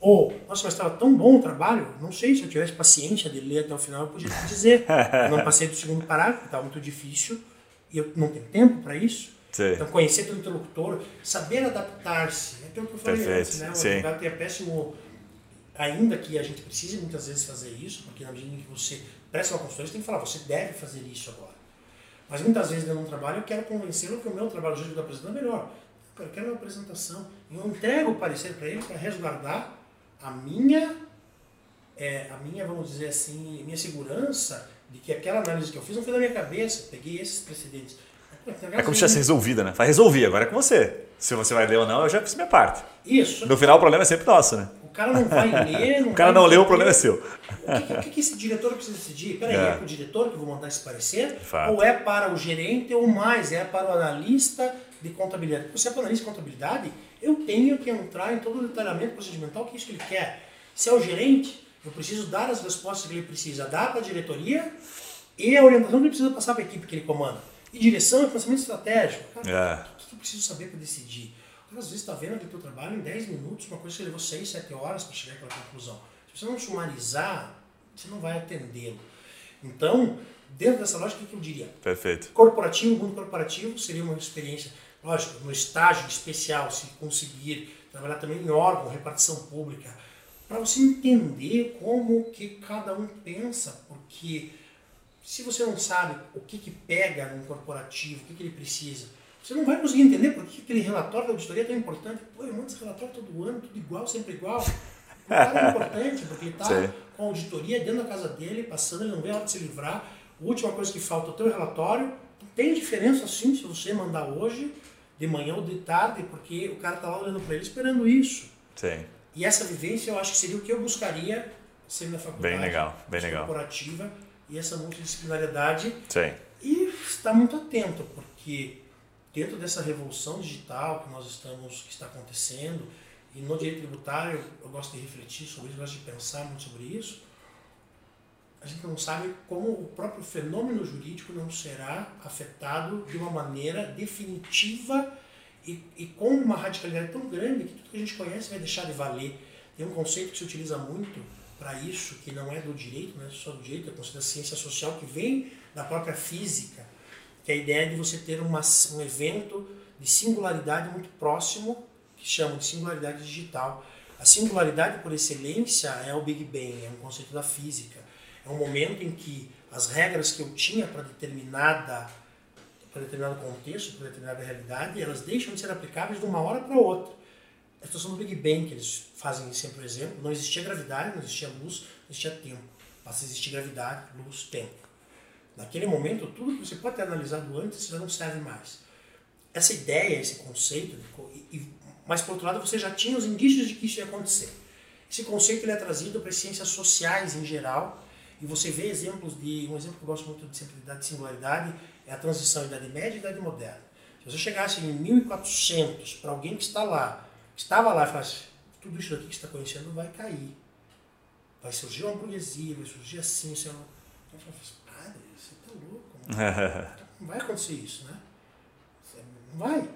Ou, nossa, mas estava tão bom o trabalho, não sei se eu tivesse paciência de ler até o final, eu podia te dizer. eu não passei do segundo parágrafo, estava muito difícil, e eu não tenho tempo para isso. Sim. Então, conhecer teu interlocutor, saber adaptar-se. É aquilo que eu falei Perfeito, antes, né? O sim. advogado tem a péssimo... Ainda que a gente precise muitas vezes fazer isso, porque na medida em que você presta uma consultoria, você tem que falar, você deve fazer isso agora. Mas muitas vezes dentro de um trabalho eu quero convencê-lo que o meu trabalho jurídico da apresentação é melhor. Eu quero uma apresentação. E eu entrego o parecer para ele para resguardar a minha, é, a minha, vamos dizer assim, minha segurança de que aquela análise que eu fiz não foi da minha cabeça. Peguei esses precedentes. É como se tivesse resolvida, né? Vai resolver, agora é com você. Se você vai ler ou não, eu já fiz minha parte. Isso. No final, o problema é sempre nosso, né? Cara não vai ler. Não O cara não leu, o problema é seu. O que, o que esse diretor precisa decidir? Peraí, É. é, para o diretor que eu vou mandar esse parecer? Fato. Ou é para o gerente ou mais? É para o analista de contabilidade? Porque se é para o analista de contabilidade, eu tenho que entrar em todo o detalhamento procedimental que é isso que ele quer. Se é o gerente, eu preciso dar as respostas que ele precisa dar para a diretoria e a orientação que ele precisa passar para a equipe que ele comanda. E direção é pensamento estratégico. Cara, É. o que eu preciso saber para decidir? Às vezes está vendo aqui o teu trabalho em 10 minutos, uma coisa que levou 6, 7 horas para chegar àquela conclusão. Se você não sumarizar, você não vai atendê-lo. Então, dentro dessa lógica, o que eu diria? Perfeito. Corporativo, mundo corporativo seria uma experiência, lógico, no estágio especial, se conseguir trabalhar também em órgão, repartição pública, para você entender como que cada um pensa, porque se você não sabe o que, que pega num corporativo, o que, que ele precisa, você não vai conseguir entender por que aquele relatório da auditoria é tão importante. Pô, eu mando esse relatório todo ano, tudo igual, sempre igual. O cara é importante, porque ele está com a auditoria dentro da casa dele, passando, ele não vê a hora de se livrar. A última coisa que falta é o teu relatório. Tem diferença sim se você mandar hoje, de manhã ou de tarde, porque o cara está lá olhando para ele esperando isso. Sim. E essa vivência eu acho que seria o que eu buscaria ser na faculdade. Bem legal, bem legal. Corporativa e essa multidisciplinariedade. Sim. E estar muito atento, porque dentro dessa revolução digital que nós estamos, que está acontecendo, e no direito tributário eu gosto de refletir sobre isso, gosto de pensar muito sobre isso, a gente não sabe como o próprio fenômeno jurídico não será afetado de uma maneira definitiva e, e com uma radicalidade tão grande que tudo que a gente conhece vai deixar de valer. Tem um conceito que se utiliza muito para isso, que não é do direito, não é só do direito, é conceito da ciência social, que vem da própria física, que é a ideia de você ter uma, um evento de singularidade muito próximo, que chamam de singularidade digital. A singularidade por excelência é o Big Bang, é um conceito da física. É um momento em que as regras que eu tinha para determinada para determinado contexto, para determinada realidade, elas deixam de ser aplicáveis de uma hora para outra. A situação do Big Bang, que eles fazem sempre o exemplo, não existia gravidade, não existia luz, não existia tempo. Passa a existir gravidade, luz, tempo. Naquele momento, tudo que você pode ter analisado antes já não serve mais. Essa ideia, esse conceito, e, mas por outro lado você já tinha os indícios de que isso ia acontecer. Esse conceito ele é trazido para as ciências sociais em geral, e você vê exemplos de. Um exemplo que eu gosto muito de simplicidade e singularidade é a transição Idade Média e Idade Moderna. Se você chegasse em 1400 para alguém que está lá, que estava lá e falasse: tudo isso aqui que você está conhecendo vai cair. Vai surgir uma burguesia, vai surgir assim. Você não... Eu falo, padre, você está louco. Não vai acontecer isso, né? Não vai.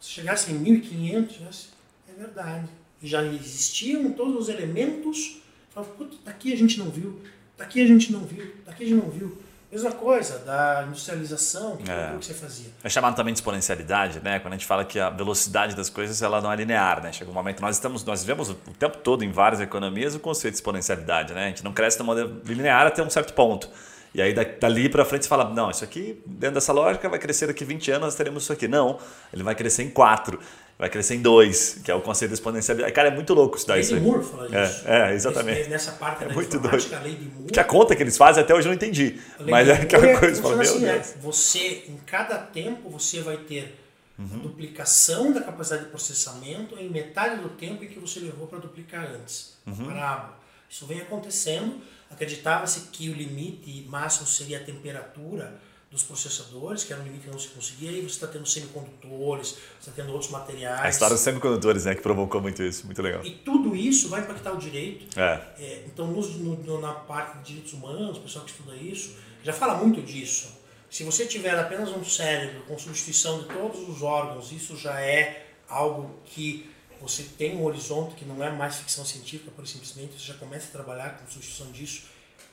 Se chegasse em 1500, é verdade. E já existiam todos os elementos. Fala, puta, daqui a gente não viu, daqui a gente não viu, daqui a gente não viu. Mesma coisa da industrialização, que é. que você fazia. É chamado também de exponencialidade, né? Quando a gente fala que a velocidade das coisas ela não é linear, né? Chega um momento nós estamos nós vivemos o tempo todo em várias economias o conceito de exponencialidade, né? A gente não cresce de modo linear até um certo ponto. E aí dali para frente você fala, não, isso aqui dentro dessa lógica vai crescer daqui 20 anos, nós teremos isso aqui. Não, ele vai crescer em 4 vai crescer em 2, que é o conceito de exponencialidade. Cara, é muito louco isso. Lei de Moore fala disso. É, é exatamente. nessa parte é da muito doido. a lei de Moore... Que a conta que eles fazem até hoje eu não entendi. Mas é aquela coisa, fala, assim. É, você, em cada tempo, você vai ter uhum. duplicação da capacidade de processamento em metade do tempo em que você levou para duplicar antes. Uhum. Parábola. Isso vem acontecendo. Acreditava-se que o limite máximo seria a temperatura dos processadores, que era um limite que não se conseguia, e você está tendo semicondutores, você está tendo outros materiais. A história dos semicondutores, né, que provocou muito isso, muito legal. E tudo isso vai impactar o direito. É. É, então, no, no, na parte de direitos humanos, o pessoal que estuda isso, já fala muito disso. Se você tiver apenas um cérebro com substituição de todos os órgãos, isso já é algo que você tem um horizonte que não é mais ficção científica, por simplesmente, você já começa a trabalhar com substituição disso.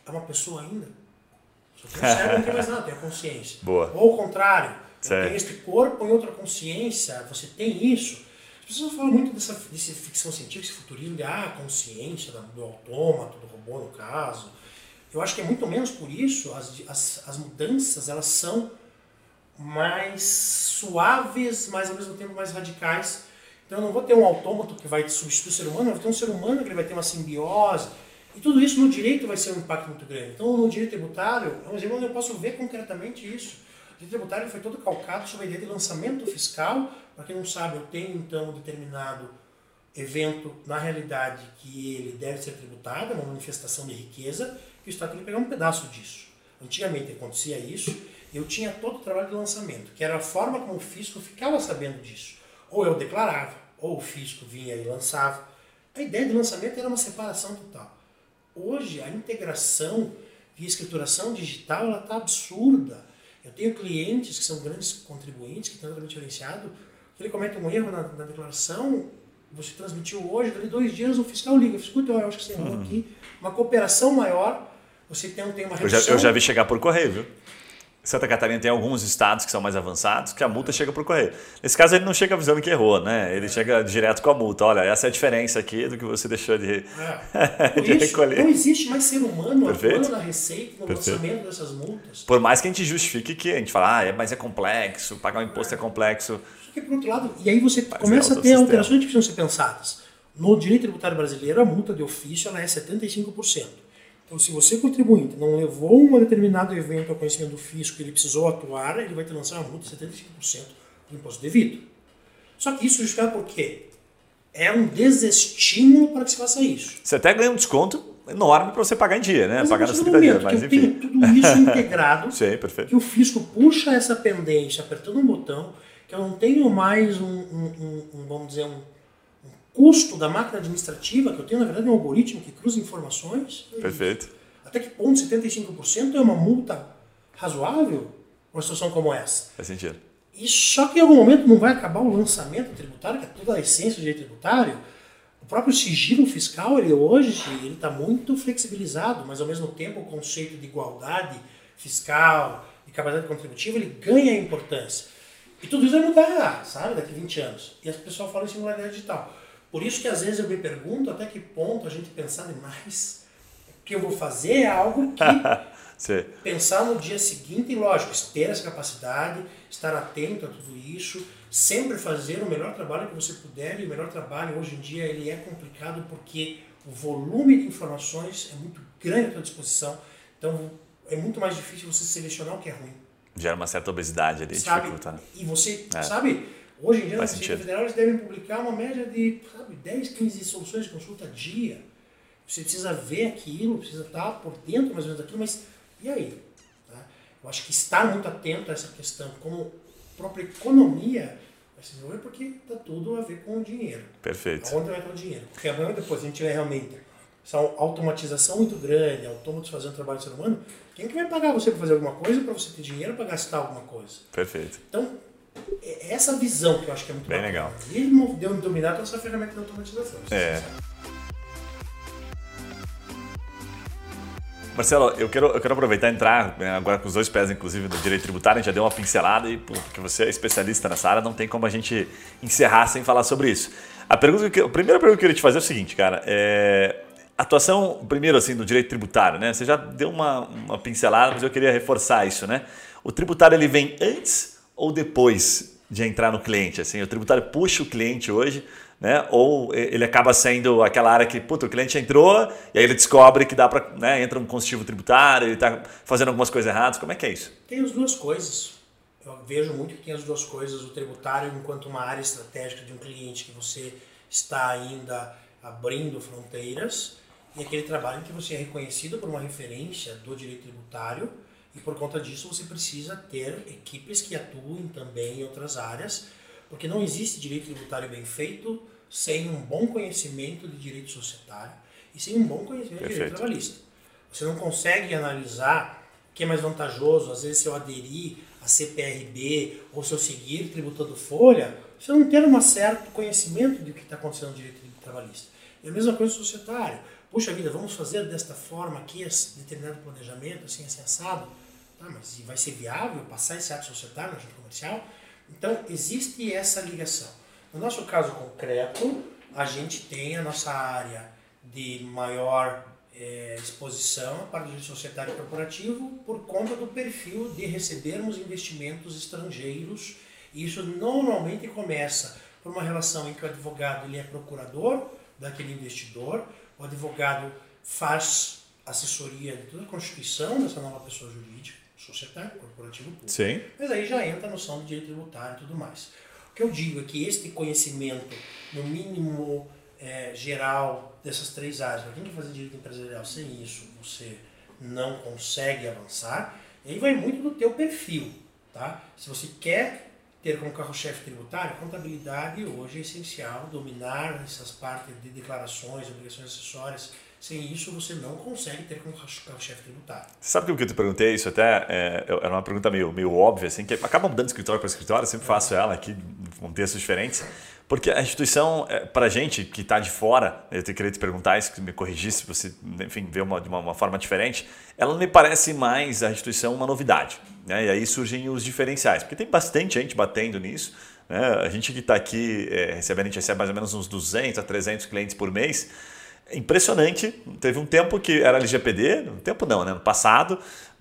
É uma pessoa ainda só tem o cérebro, não tem mais nada, tem a consciência. Boa. Ou ao contrário, tem este corpo em outra consciência, você tem isso. As pessoas falam muito dessa, dessa ficção científica, esse futurismo de ah, consciência do autômato, do robô no caso. Eu acho que é muito menos por isso, as, as, as mudanças elas são mais suaves, mas ao mesmo tempo mais radicais. Então eu não vou ter um autômato que vai substituir o ser humano, eu vou ter um ser humano que vai ter uma simbiose, e tudo isso no direito vai ser um impacto muito grande. Então, no direito tributário, é um exemplo onde eu posso ver concretamente isso. O direito tributário foi todo calcado sobre a ideia de lançamento fiscal. Para quem não sabe, eu tenho então um determinado evento, na realidade, que ele deve ser tributado, é uma manifestação de riqueza, que o Estado tem que pegar um pedaço disso. Antigamente acontecia isso, eu tinha todo o trabalho de lançamento, que era a forma como o fisco ficava sabendo disso. Ou eu declarava, ou o fisco vinha e lançava. A ideia de lançamento era uma separação total. Hoje, a integração via escrituração digital ela está absurda. Eu tenho clientes que são grandes contribuintes, que estão totalmente diferenciado, que ele comete um erro na, na, declaração, você transmitiu hoje, dali dois dias o fiscal liga, escuta, eu acho que você errou uhum. aqui. Uma cooperação maior, você tem, tem uma redução. Eu já, eu já vi chegar por correio, viu? Santa Catarina tem alguns estados que são mais avançados que a multa chega por correio. Nesse caso, ele não chega avisando que errou, né? Ele chega direto com a multa. Olha, essa é a diferença aqui do que você deixou de, é. de isso, recolher. Não existe mais ser humano atuando na receita, no Perfeito. lançamento dessas multas. Por mais que a gente justifique que a gente fala, ah, é, mas é complexo, pagar um imposto é, é complexo. Só que, por outro lado, e aí você mas começa é a ter alterações que precisam ser pensadas. No direito tributário brasileiro, a multa de ofício ela é 75%. Então, se você, contribuinte, não levou um determinado evento ao conhecimento do fisco e ele precisou atuar, ele vai te lançar uma multa de 75% do imposto devido. Só que isso é justificado por quê? É um desestímulo para que se faça isso. Você até ganha um desconto enorme para você pagar em dia, né? Mas pagar 30 dias, mas enfim. Tenho tudo isso integrado. Sim, perfeito. Que o fisco puxa essa pendência apertando um botão, que eu não tenho mais um, um, um vamos dizer, um custo da máquina administrativa, que eu tenho, na verdade, um algoritmo que cruza informações. Perfeito. Até que ponto 75% é uma multa razoável uma situação como essa? Faz sentido. E só que em algum momento não vai acabar o lançamento tributário, que é toda a essência do direito tributário. O próprio sigilo fiscal, ele hoje, ele está muito flexibilizado, mas ao mesmo tempo o conceito de igualdade fiscal, de capacidade contributiva, ele ganha importância. E tudo isso vai mudar, sabe, daqui a 20 anos. E as pessoas falam em singularidade digital. Por isso que às vezes eu me pergunto até que ponto a gente pensar demais. Que eu vou fazer é algo que pensar no dia seguinte, e lógico, ter essa capacidade, estar atento a tudo isso, sempre fazer o melhor trabalho que você puder, e o melhor trabalho hoje em dia ele é complicado porque o volume de informações é muito grande à sua disposição, então é muito mais difícil você selecionar o que é ruim. Gera uma certa obesidade ali, sabe? dificulta. Né? E você, é. sabe, Hoje em dia, Faz Receita Federal, eles devem publicar uma média de sabe, 10, 15 soluções de consulta dia. Você precisa ver aquilo, precisa estar por dentro mais ou menos daquilo, mas e aí? Tá? Eu acho que estar muito atento a essa questão, como própria economia vai se desenvolver, porque está tudo a ver com o dinheiro. Perfeito. Onde vai estar o dinheiro? Porque amanhã depois a gente tiver realmente essa automatização muito grande, autômatos fazendo trabalho do ser humano, quem que vai pagar você para fazer alguma coisa, para você ter dinheiro para gastar alguma coisa? Perfeito. Então, essa visão que eu acho que é muito Bem bacana. legal. E ele deu dominar toda essa ferramenta de automatização. É. Marcelo, eu quero, eu quero aproveitar e entrar né, agora com os dois pés, inclusive, no direito tributário. A gente já deu uma pincelada e, porque você é especialista nessa área, não tem como a gente encerrar sem falar sobre isso. A, pergunta que, a primeira pergunta que eu queria te fazer é o seguinte, cara. É, atuação, primeiro, assim, do direito tributário, né? Você já deu uma, uma pincelada, mas eu queria reforçar isso, né? O tributário, ele vem antes ou depois de entrar no cliente? Assim, o tributário puxa o cliente hoje, né? Ou ele acaba sendo aquela área que, puta, o cliente entrou e aí ele descobre que dá para, né, entra um constitutivo tributário, ele está fazendo algumas coisas erradas. Como é que é isso? Tem as duas coisas. Eu vejo muito que tem as duas coisas. O tributário, enquanto uma área estratégica de um cliente que você está ainda abrindo fronteiras, e aquele trabalho em que você é reconhecido por uma referência do direito tributário e por conta disso você precisa ter equipes que atuem também em outras áreas, porque não existe direito tributário bem feito sem um bom conhecimento de direito societário e sem um bom conhecimento Perfeito. de direito trabalhista. Você não consegue analisar o que é mais vantajoso, às vezes se eu aderir a CPRB ou se eu seguir tributando folha, você não ter um certo conhecimento do que está acontecendo no direito trabalhista. E a mesma coisa societário. Puxa vida, vamos fazer desta forma aqui, esse determinado planejamento, assim, assim, assado ah, mas vai ser viável passar esse ato societário na junta comercial? Então, existe essa ligação. No nosso caso concreto, a gente tem a nossa área de maior é, exposição para o direito societário corporativo por conta do perfil de recebermos investimentos estrangeiros. E isso normalmente começa por uma relação em que o advogado ele é procurador daquele investidor, o advogado faz assessoria de toda a constituição dessa nova pessoa jurídica, societário, corporativo público. Sim. Mas aí já entra a noção de direito tributário e tudo mais. O que eu digo é que este conhecimento, no mínimo é, geral, dessas três áreas, para quem quer fazer direito empresarial sem isso, você não consegue avançar. E aí vai muito do teu perfil, tá? Se você quer ter como carro-chefe tributário, contabilidade hoje é essencial, dominar essas partes de declarações, obrigações acessórias Sem isso, você não consegue ter como carro-chefe tributário. Sabe que eu te perguntei isso até? É, era uma pergunta meio, meio óbvia, assim, que acaba mudando de escritório para escritório, eu sempre faço ela aqui contextos diferentes. Porque a instituição, é, para a gente que está de fora, eu queria te perguntar isso, que me corrigisse, se você, enfim, vê uma, de uma, uma, forma diferente, ela me parece mais a instituição uma novidade. Né? E aí surgem os diferenciais, porque tem bastante gente batendo nisso. Né? A gente que está aqui é, recebendo, a gente recebe mais ou menos uns 200 a 300 clientes por mês. Impressionante. Teve um tempo que era LGPD, um tempo não, né? No passado,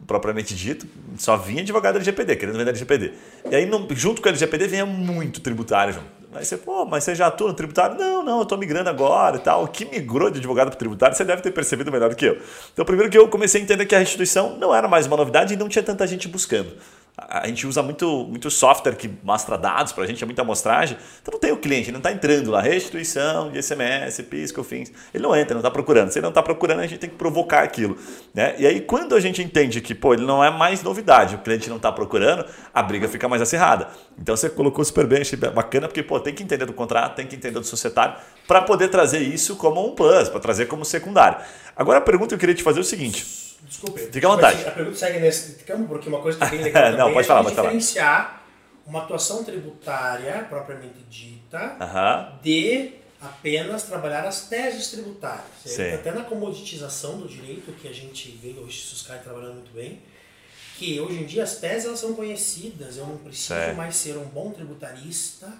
propriamente dito, só vinha advogado LGPD, querendo vender LGPD. E aí, junto com o LGPD, vinha muito tributário junto. Aí você, pô, mas você já atua no tributário? Não, não, eu estou migrando agora e tal. O que migrou de advogado para tributário, você deve ter percebido melhor do que eu. Então, primeiro que eu comecei a entender que a restituição não era mais uma novidade e não tinha tanta gente buscando a gente usa muito, muito software que mostra dados para a gente, é muita amostragem. Então não tem o cliente, ele não está entrando lá, restituição de SMS, PIS, COFINS. Ele não entra, não está procurando. Se ele não está procurando, a gente tem que provocar aquilo. Né? E aí, quando a gente entende que pô, ele não é mais novidade, o cliente não está procurando, a briga fica mais acirrada. Então você colocou super bem, achei bacana, porque pô, tem que entender do contrato, tem que entender do societário, para poder trazer isso como um plus, para trazer como secundário. Agora a pergunta que eu queria te fazer é o seguinte Desculpe. Fica à vontade. A pergunta segue nesse campo, porque uma coisa que é bem legal Não, pode falar, é pode falar. diferenciar uma atuação tributária propriamente dita uh -huh. de apenas trabalhar as teses tributárias. Sim. Até na comoditização do direito, que a gente vê o Suscai trabalhando muito bem, que hoje em dia as teses elas são conhecidas, eu não preciso Sim. mais ser um bom tributarista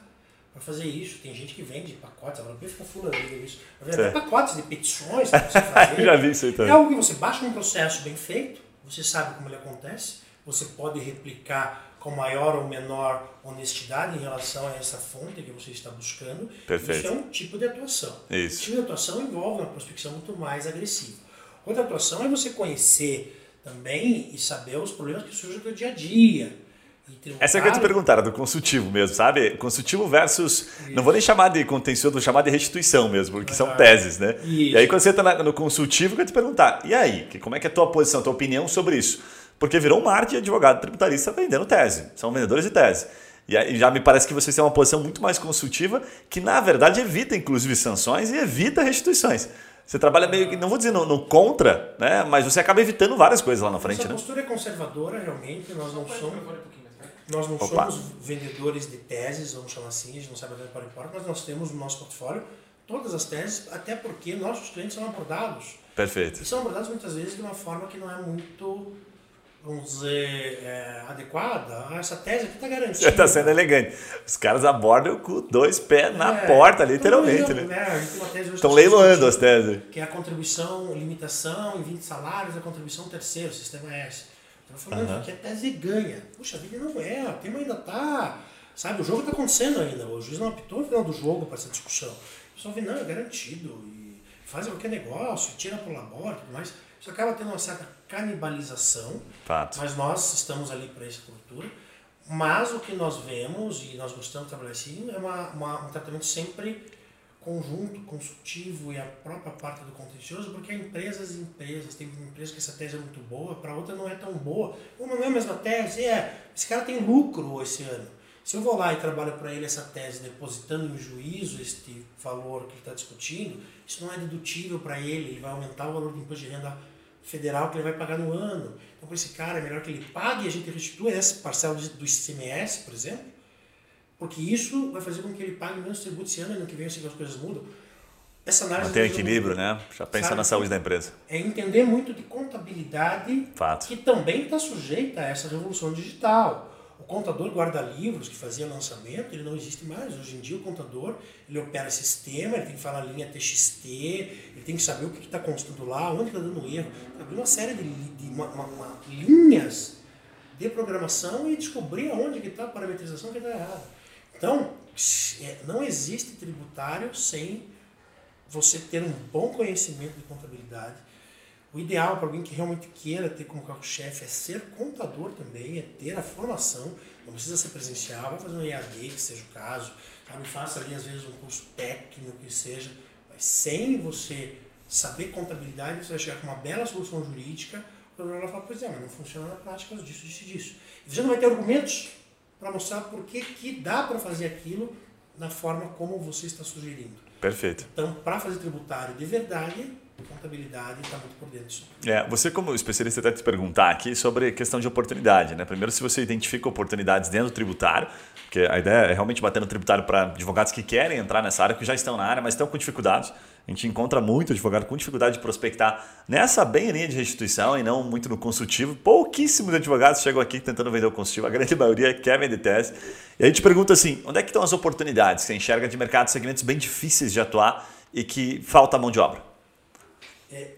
para fazer isso. Tem gente que vende pacotes, agora fica fulano isso. Vende pacotes de petições para você fazer. Já vi isso aí também. É algo que você baixa um processo bem feito, você sabe como ele acontece, você pode replicar com maior ou menor honestidade em relação a essa fonte que você está buscando. Perfeito. Isso é um tipo de atuação. Isso. Esse tipo de atuação envolve uma prospecção muito mais agressiva. Outra atuação é você conhecer também e saber os problemas que surgem do dia a dia essa é que eu te perguntar, era do consultivo mesmo, sabe? Consultivo versus. Isso. Não vou nem chamar de contencioso, vou chamar de restituição mesmo, porque ah, são teses, né? Isso. E aí, quando você está no consultivo, eu ia te perguntar, e aí? Como é que é a tua posição, a tua opinião sobre isso? Porque virou um mar de advogado tributarista vendendo tese. São vendedores de tese. E aí já me parece que vocês têm uma posição muito mais consultiva, que na verdade evita, inclusive, sanções e evita restituições. Você trabalha meio que, não vou dizer no, no, contra, né? Mas você acaba evitando várias coisas lá na frente, Essa né? A postura é conservadora, realmente. Nós não somos. Nós não Opa. somos vendedores de teses, vamos chamar assim, a gente não sabe vender para fora, mas nós temos no nosso portfólio todas as teses, até porque nossos clientes são abordados. Perfeito. E são abordados muitas vezes de uma forma que não é muito, vamos dizer, é, adequada. Ah, essa tese aqui está garantida. Está sendo elegante. Os caras abordam com dois pés na é, porta, literalmente. Né? né? Estão leiloando as teses. Que é a contribuição, limitação em 20 salários, a contribuição terceiro, sistema S. Ela falou, uhum. que a tese ganha. Puxa, a vida não é, o tema ainda tá. Sabe, o jogo está acontecendo ainda. O juiz não apitou no final do jogo para essa discussão. O pessoal vê, não, é garantido. E faz qualquer negócio, tira para o labor e tudo mais. Isso acaba tendo uma certa canibalização. Fato. Mas nós estamos ali para essa cultura. Mas o que nós vemos, e nós gostamos de trabalhar assim, é uma, uma, um tratamento sempre conjunto, consultivo e a própria parte do contencioso, porque empresas e empresas, tem empresa que essa tese é muito boa, para outra não é tão boa. Uma não é a mesma tese, é, esse cara tem lucro esse ano. Se eu vou lá e trabalho para ele essa tese depositando em juízo este valor que ele está discutindo, isso não é dedutível para ele, ele vai aumentar o valor do imposto de renda federal que ele vai pagar no ano. Então, para esse cara, é melhor que ele pague e a gente restitua essa parcela do ICMS, por exemplo, porque isso vai fazer com que ele pague menos tributo esse ano, ano que vem, que as coisas mudam. Essa análise Manter equilíbrio, né? Já pensa sabe, na saúde da empresa. É entender muito de contabilidade, Fato. que também está sujeita a essa revolução digital. O contador guarda-livros que fazia lançamento, ele não existe mais. Hoje em dia o contador, ele opera sistema, ele tem que falar linha TXT, ele tem que saber o que está constando lá, onde está dando erro. Tem uma série de, de uma, uma, uma, linhas de programação e descobrir aonde que está a parametrização que está errada. Então, é, não existe tributário sem você ter um bom conhecimento de contabilidade. O ideal para alguém que realmente queira ter como carro-chefe é ser contador também, é ter a formação, não precisa ser presencial, vai fazer um EAD, que seja o caso, sabe? faça ali às vezes um curso técnico, que seja, mas sem você saber contabilidade, você vai chegar com uma bela solução jurídica, o problema vai falar, pois é, mas não funciona na prática disso, disso e disso. E você não vai ter argumentos para mostrar por que, que dá para fazer aquilo da forma como você está sugerindo. Perfeito. Então, para fazer tributário de verdade, contabilidade está muito por dentro disso. É, você como especialista até te perguntar aqui sobre a questão de oportunidade, né? Primeiro, se você identifica oportunidades dentro do tributário, porque a ideia é realmente bater no tributário para advogados que querem entrar nessa área, que já estão na área, mas estão com dificuldades. A gente encontra muito advogado com dificuldade de prospectar nessa bem linha de restituição e não muito no consultivo. Pouquíssimos advogados chegam aqui tentando vender o consultivo, a grande maioria quer vender tese. E a gente pergunta assim, onde é que estão as oportunidades que enxerga de mercado, segmentos bem difíceis de atuar e que falta mão de obra? É,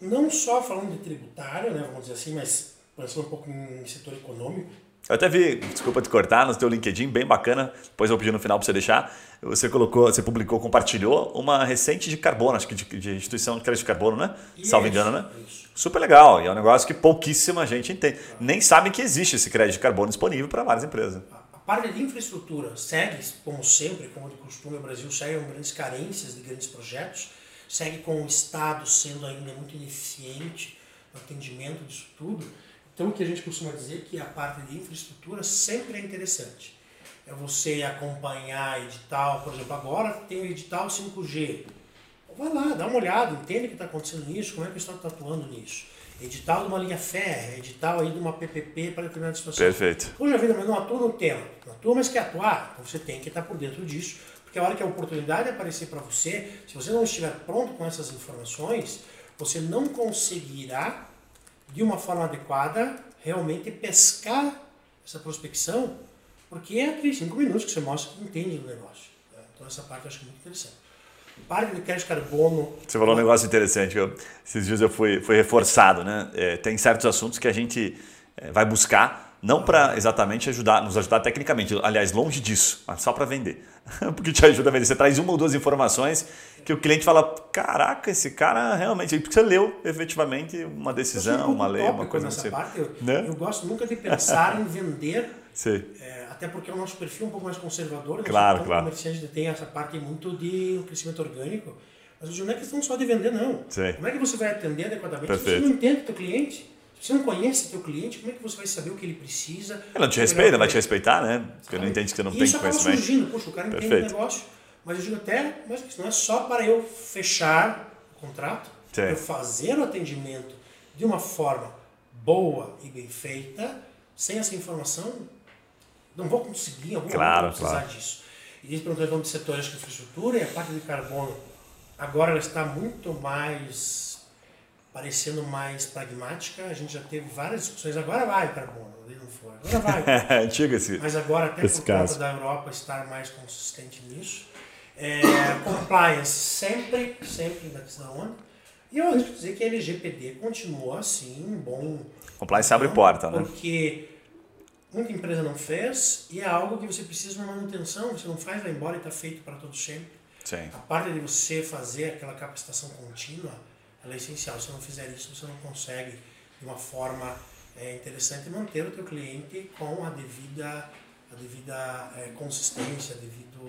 não só falando de tributário, né, vamos dizer assim, mas pensando um pouco em setor econômico, eu até vi, desculpa te cortar, no teu LinkedIn, bem bacana, depois eu vou pedir no final para você deixar. Você colocou, você publicou, compartilhou uma recente de carbono, acho que de, de instituição de crédito de carbono, né? Isso, Salvo engano, né? Isso. Super legal. E é um negócio que pouquíssima gente entende. Nem sabem que existe esse crédito de carbono disponível para várias empresas. A parte de infraestrutura segue, como sempre, como de costume, o Brasil segue com grandes carências de grandes projetos, segue com o Estado sendo ainda muito ineficiente no atendimento disso tudo. Então, o que a gente costuma dizer é que a parte de infraestrutura sempre é interessante. É você acompanhar edital, por exemplo, agora tem o edital 5G. Vai lá, dá uma olhada, entende o que está acontecendo nisso, como é que o Estado está atuando nisso. Edital de uma linha férrea, edital aí de uma PPP para determinada situação. Perfeito. Poxa vida, mas não atua no tema. Não atua, mas quer atuar. Então você tem que estar por dentro disso, porque a hora que a oportunidade aparecer para você, se você não estiver pronto com essas informações, você não conseguirá de uma forma adequada, realmente pescar essa prospecção, porque é aqueles cinco minutos que você mostra que entende do negócio. Né? Então essa parte eu acho muito interessante. Parte de crédito carbono. Você falou um negócio interessante. Eu, esses dias eu fui, fui reforçado, né? É, tem certos assuntos que a gente é, vai buscar, não para exatamente ajudar, nos ajudar tecnicamente, aliás, longe disso, mas só para vender. Porque te ajuda a vender. Você traz uma ou duas informações que o cliente fala: caraca, esse cara realmente. Porque você leu efetivamente uma decisão, uma lei, uma coisa assim. parte. Eu, né? eu gosto nunca de pensar em vender. É, até porque o nosso perfil é um pouco mais conservador. Né? Claro, claro. comerciante tem essa parte muito de crescimento orgânico. Mas não é questão só de vender, não. Sim. Como é que você vai atender adequadamente Perfeito. se você não entende o teu cliente? Se você não conhece o teu cliente, como é que você vai saber o que ele precisa? Ele não te respeita, vai te respeitar, né? Porque não entende que você não e tem isso conhecimento. Isso surgindo. Puxa, o cara entende o negócio mas eu digo até, mas isso não é só para eu fechar o contrato, Sim. eu fazer o atendimento de uma forma boa e bem feita, sem essa informação, não vou conseguir, em algum claro, momento, precisar claro. disso. E eles perguntam de setores de infraestrutura e a parte de carbono, agora ela está muito mais, parecendo mais pragmática, a gente já teve várias discussões, agora vai carbono, não foi, agora vai. Antigo esse Mas agora, até por conta da Europa estar mais consistente nisso, é, compliance sempre, sempre da onda. E eu acho dizer que a LGPD continua assim, bom. Compliance abre porta, né? Porque muita empresa não fez e é algo que você precisa de uma manutenção, você não faz, vai embora e está feito para todo sempre. Sim. A parte de você fazer aquela capacitação contínua ela é essencial. Se você não fizer isso, você não consegue, de uma forma é, interessante, manter o teu cliente com a devida, a devida é, consistência, devido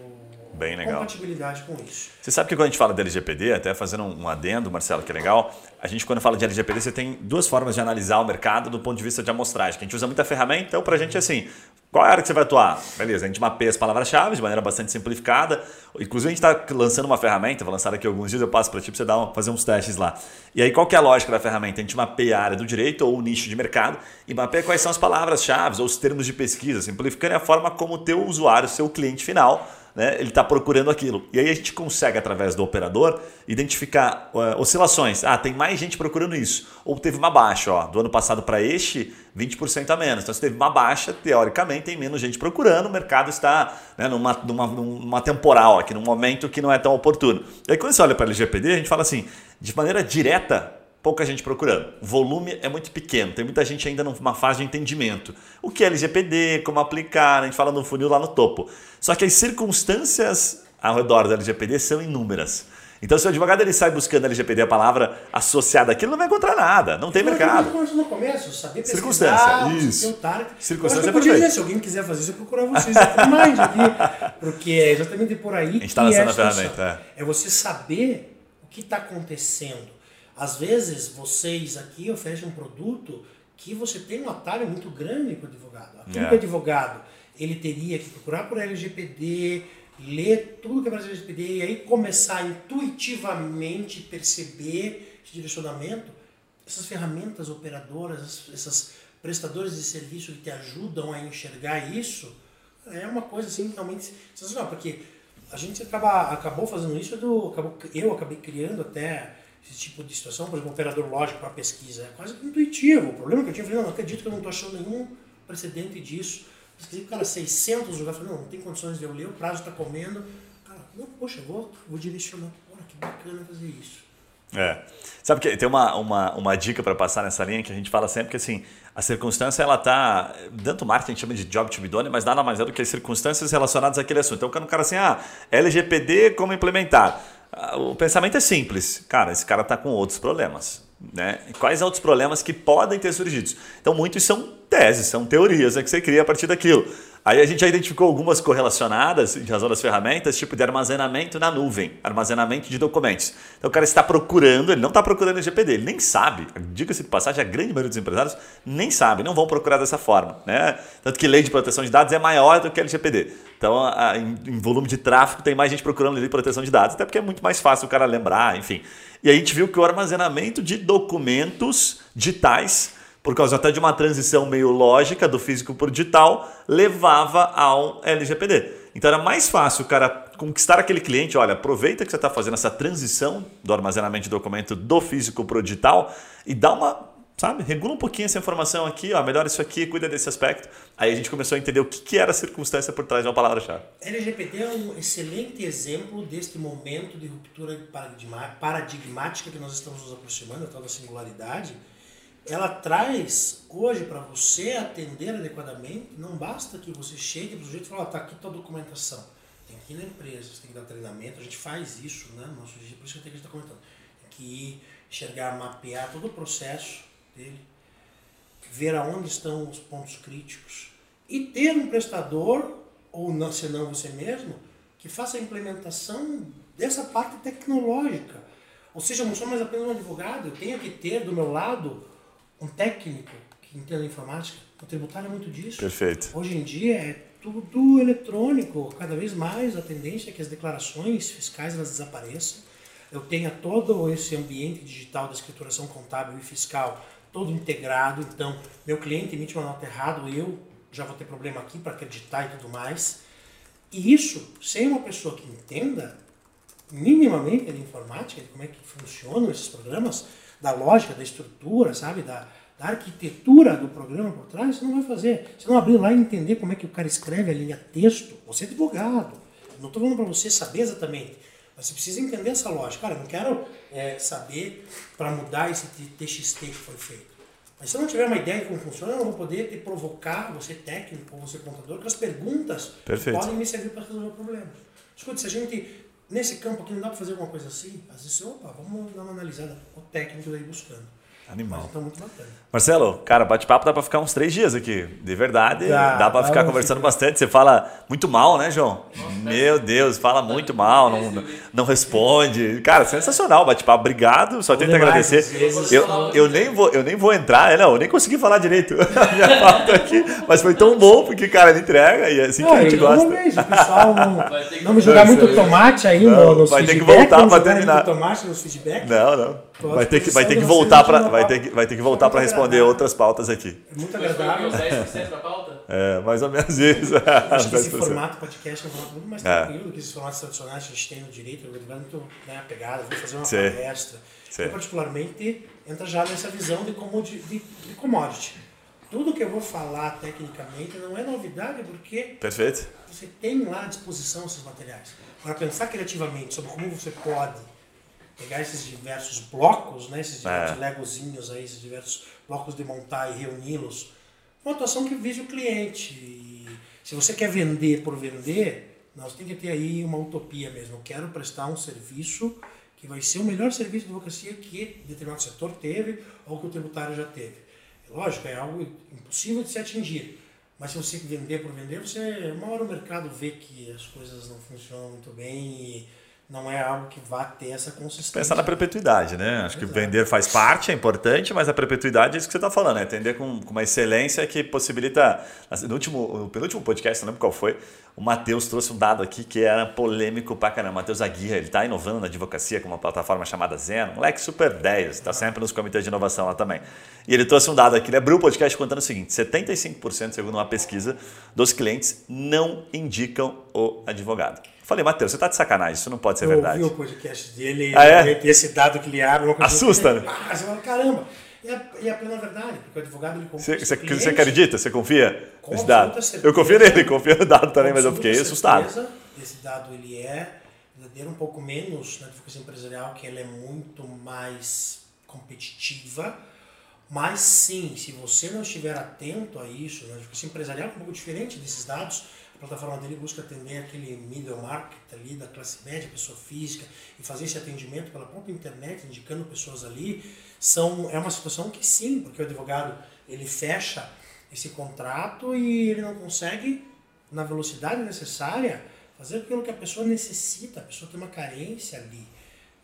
Bem legal. compatibilidade com isso. Você sabe que quando a gente fala de LGPD, até fazendo um adendo, Marcelo, que é legal, a gente quando fala de LGPD, você tem duas formas de analisar o mercado do ponto de vista de amostragem, que a gente usa muita ferramenta, então para a gente é assim, qual é a área que você vai atuar? Beleza, a gente mapeia as palavras-chave de maneira bastante simplificada. Inclusive, a gente está lançando uma ferramenta, vou lançar aqui alguns dias, eu passo para ti para você dar uma, fazer uns testes lá. E aí, qual que é a lógica da ferramenta? A gente mapeia a área do direito ou o nicho de mercado e mapeia quais são as palavras-chave ou os termos de pesquisa, simplificando a forma como o teu usuário, o seu cliente final, né, ele está procurando aquilo. E aí a gente consegue, através do operador, identificar uh, oscilações. Ah, tem mais gente procurando isso. Ou teve uma baixa. Ó, do ano passado para este, 20% a menos. Então, se teve uma baixa, teoricamente, tem menos gente procurando. O mercado está né, numa, numa, numa temporal, aqui, num momento que não é tão oportuno. E aí, quando você olha para a LGPD, a gente fala assim, de maneira direta, pouca gente procurando. O volume é muito pequeno, tem muita gente ainda numa fase de entendimento. O que é LGPD, como aplicar, a gente fala no funil lá no topo. Só que as circunstâncias ao redor da LGPD são inúmeras. Então, se o advogado ele sai buscando LGPD, a palavra associada àquilo, não vai encontrar nada, não tem eu mercado. no começo, saber Circunstância, isso. Target. Circunstância é perfeita. Dizer, se alguém quiser fazer isso, eu procurar vocês aqui mais aqui, porque é exatamente por aí a gente está lançando é a ferramenta. É. é você saber o que está acontecendo. Às vezes, vocês aqui oferecem um produto que você tem um atalho muito grande para o advogado. Aquilo É. que o advogado ele teria que procurar por LGPD, ler tudo que aparece no LGPD e aí começar a intuitivamente perceber esse direcionamento, essas ferramentas operadoras, essas prestadores de serviço que te ajudam a enxergar isso, é uma coisa assim realmente sensacional, porque a gente acaba, acabou fazendo isso, do, acabou, eu acabei criando até esse tipo de situação, por exemplo, um operador lógico para pesquisa, é quase intuitivo. O problema que eu tinha, eu falei, não, não acredito que eu não estou achando nenhum precedente disso. Pesquisei, cara, 600 lugares, falei, não, não tem condições de eu ler, o prazo está comendo. Cara, não, poxa, vou, vou direcionar. Olha que bacana fazer isso. É. Sabe que tem uma, uma, uma dica para passar nessa linha que a gente fala sempre que assim, a circunstância ela tá, tanto marketing a gente chama de job to be done, mas nada mais é do que as circunstâncias relacionadas àquele assunto. Então, quando o cara assim, ah, LGPD, como implementar? Ah, o pensamento é simples. Cara, esse cara está com outros problemas. Né? Quais outros problemas que podem ter surgido? Então, muitos são teses, são teorias né, que você cria a partir daquilo. Aí a gente já identificou algumas correlacionadas, em razão das ferramentas, tipo de armazenamento na nuvem, armazenamento de documentos. Então o cara está procurando, ele não está procurando GPD, ele nem sabe. Diga-se de passagem, a grande maioria dos empresários nem sabe, não vão procurar dessa forma. Né? Tanto que lei de proteção de dados é maior do que LGPD. Então, a, em, em, volume de tráfego, tem mais gente procurando lei de proteção de dados, até porque é muito mais fácil o cara lembrar, enfim. E a gente viu que o armazenamento de documentos digitais por causa até de uma transição meio lógica do físico para o digital, levava ao LGPD. Então era mais fácil o cara conquistar aquele cliente, olha, aproveita que você está fazendo essa transição do armazenamento de documento do físico para o digital e dá uma, sabe, regula um pouquinho essa informação aqui, ó, melhora isso aqui, cuida desse aspecto. Aí a gente começou a entender o que, que era a circunstância por trás de uma palavra-chave. LGPD é um excelente exemplo deste momento de ruptura paradigmática que nós estamos nos aproximando, a tal da singularidade, ela traz hoje para você atender adequadamente, não basta que você chegue para o sujeito e fale, oh, tá aqui tua documentação. Tem que ir na empresa, você tem que dar treinamento, a gente faz isso, né? Nosso dia, por isso que gente está comentando. Tem que ir, enxergar, mapear todo o processo dele, ver aonde estão os pontos críticos e ter um prestador, ou não, se não você mesmo, que faça a implementação dessa parte tecnológica. Ou seja, eu não sou mais apenas um advogado, eu tenho que ter do meu lado um técnico que entenda informática, o tributário é muito disso. Perfeito. Hoje em dia é tudo eletrônico, cada vez mais a tendência é que as declarações fiscais elas desapareçam. Eu tenha todo esse ambiente digital da escrituração contábil e fiscal todo integrado, então meu cliente emite uma nota errada, eu já vou ter problema aqui para acreditar e tudo mais. E isso, sem uma pessoa que entenda minimamente de informática, de como é que funcionam esses programas, da lógica, da estrutura, sabe? Da, da arquitetura do programa por trás, você não vai fazer. Você não abrir lá e entender como é que o cara escreve a linha texto. Você é advogado. Não estou falando para você saber exatamente. Mas você precisa entender essa lógica. Cara, eu não quero é, saber para mudar esse TXT que foi feito. Mas se eu não tiver uma ideia de como funciona, eu não vou poder te provocar, você técnico ou você contador, com as perguntas Perfeito. podem me servir para resolver o problema. Escute, se a gente nesse campo aqui não dá para fazer alguma coisa assim? Às vezes, opa, vamos dar uma analisada, o técnico daí buscando. Animal. Então, muito bacana. Marcelo, cara, bate-papo dá para ficar uns três dias aqui. De verdade, dá, dá para ficar conversando fica... bastante. Você fala muito mal, né, João? Nossa, Meu Deus, fala muito mal, não, não responde. Cara, sensacional bate-papo. Obrigado, só tenho que agradecer. Eu, eu, nem vou, eu nem vou entrar, é, não, eu nem consegui falar direito minha pauta aqui, mas foi tão bom porque, cara, ele entrega e é assim que a gente gosta. Mesmo, pessoal não, não me jogar muito tomate aí não, no, Vai ter que voltar para terminar. tomate nos feedback. Não, não. Vai ter que, vai ter que voltar para vai ter que, vai ter que voltar para responder outras pautas aqui. É muito agradável. 10% da pauta? É, mais ou menos isso. Acho que esse formato podcast é um formato muito mais é. tranquilo é. do que esses formatos tradicionais que a gente tem no direito. Eu muito né, pegada, vou fazer uma Sim. palestra. Sim. Eu, particularmente, entra já nessa visão de, de, de commodity. Tudo que eu vou falar tecnicamente não é novidade, porque Perfeito. você tem lá à disposição esses materiais. Agora, pensar criativamente sobre como você pode pegar esses diversos blocos, né, esses diversos é. legozinhos aí, esses diversos blocos de montar e reuni-los, uma atuação que vise o cliente. E se você quer vender por vender, nós tem que ter aí uma utopia mesmo. Eu quero prestar um serviço que vai ser o melhor serviço de advocacia que determinado setor teve ou que o tributário já teve. Lógico, é algo impossível de se atingir. Mas se você vender por vender, você uma hora o mercado vê que as coisas não funcionam muito bem e não é algo que vá ter essa consistência. Pensar na perpetuidade, né? Acho que vender faz parte, é importante, mas a perpetuidade é isso que você está falando, é atender com, com, uma excelência que possibilita. No, último, no penúltimo podcast, não lembro qual foi, o Matheus trouxe um dado aqui que era polêmico pra caramba. Matheus Aguirre, ele está inovando na advocacia com uma plataforma chamada Zeno, moleque super 10, está sempre nos comitês de inovação lá também. E ele trouxe um dado aqui, ele abriu o podcast contando o seguinte: 75%, segundo uma pesquisa, dos clientes não indicam o advogado. Falei, Matheus, você tá de sacanagem, isso não pode ser eu verdade. Eu ouvi o podcast dele, ah, é? esse dado que ele abre. Assusta, né? Ah, você fala, caramba. E é, e é a plena verdade, porque o advogado ele confia. Você, você acredita? Você confia nesse dado? Certeza, eu confio nele, confio no dado também, mas eu fiquei assustado. Esse dado ele é verdadeiro, um pouco menos na advocacia empresarial, que ela é muito mais competitiva. Mas sim, se você não estiver atento a isso, na advocacia empresarial é um pouco diferente desses dados, a plataforma dele busca atender aquele middle market ali da classe média, pessoa física, e fazer esse atendimento pela própria internet, indicando pessoas ali. São, é uma situação que sim, porque o advogado ele fecha esse contrato e ele não consegue, na velocidade necessária, fazer aquilo que a pessoa necessita. A pessoa tem uma carência ali,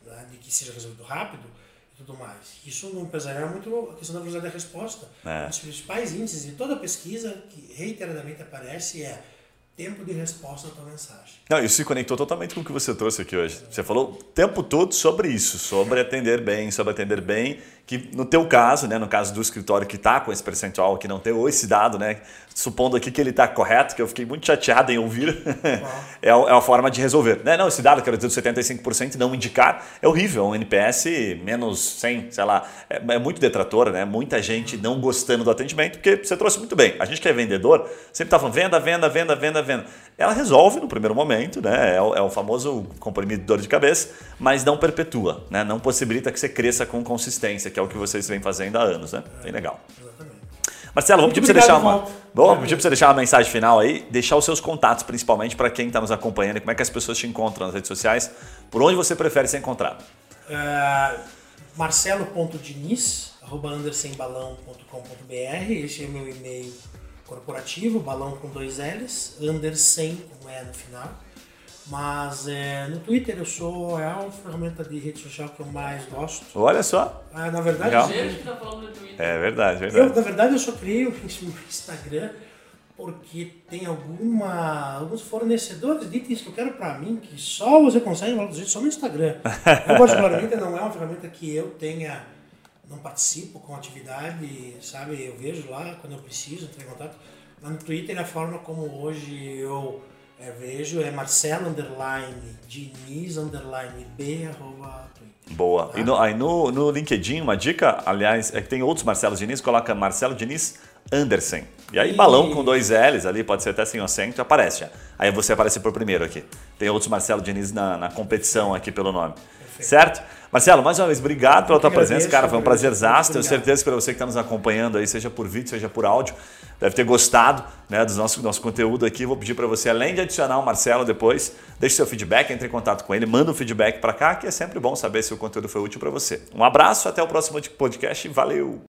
né, de que seja resolvido rápido e tudo mais. Isso no empresarial é muito a questão da velocidade da resposta. É. Um dos principais índices de toda pesquisa que reiteradamente aparece é tempo de resposta à tua mensagem. Não, isso se conectou totalmente com o que você trouxe aqui hoje. Você falou o tempo todo sobre isso, sobre atender bem, sobre atender bem, que no teu caso, né, no caso do escritório que está com esse percentual, que não tem esse dado, né, supondo aqui que ele está correto, que eu fiquei muito chateado em ouvir, é, é uma forma de resolver. Né? Não, esse dado, quero dizer, do 75% não indicar, é horrível. Um NPS menos 100, sei lá, é, é muito detrator, né? muita gente não gostando do atendimento, porque você trouxe muito bem. A gente que é vendedor, sempre está falando venda, venda, venda, venda, venda. Ela resolve no primeiro momento, né? é, o, é o famoso comprimido de dor de cabeça, mas não perpetua, né? não possibilita que você cresça com consistência, que é o que vocês vêm fazendo há anos. Né? Bem legal. Marcelo, vamos pedir para você deixar uma. Vamos pedir para você deixar uma mensagem final aí, deixar os seus contatos, principalmente para quem está nos acompanhando, como é que as pessoas te encontram nas redes sociais, por onde você prefere ser encontrado? Uh, marcelo.diniz, arroba andersembalão.com.br, esse é meu e-mail corporativo, balão com dois L's, andersen com E no final. Mas é, no Twitter eu sou é a ferramenta de rede social que eu mais gosto. Olha só. Ah, na verdade, tá falando no Twitter. É verdade, verdade. Eu, na verdade, eu só criei o Instagram porque tem alguma, alguns fornecedores de itens que eu quero para mim que só você consegue produzir só no Instagram. Eu, particularmente, não é uma ferramenta que eu tenha, não participo com atividade, sabe? Eu vejo lá quando eu preciso entrar em contato. No Twitter, a forma como hoje eu é, vejo é Marcelo underline Diniz underline B arroba Twitter. Boa. Tá? E no, aí no, no LinkedIn, uma dica, aliás, é que tem outros Marcelo Diniz, coloca Marcelo Diniz Anderson. E aí, e... balão com dois L's ali, pode ser até sem acento, aparece. Aí você aparece por primeiro aqui. Tem outros Marcelo Diniz na, na competição aqui pelo nome. Perfeito. Certo? Marcelo, mais uma vez, obrigado pela tua presença, cara. Foi um prazerzaço. Tenho certeza que para você que está nos acompanhando aí, seja por vídeo, seja por áudio, deve ter gostado né, do nosso, nosso conteúdo aqui. Vou pedir para você, além de adicionar o Marcelo depois, deixe seu feedback, entre em contato com ele, manda um feedback para cá, que é sempre bom saber se o conteúdo foi útil para você. Um abraço, até o próximo podcast valeu!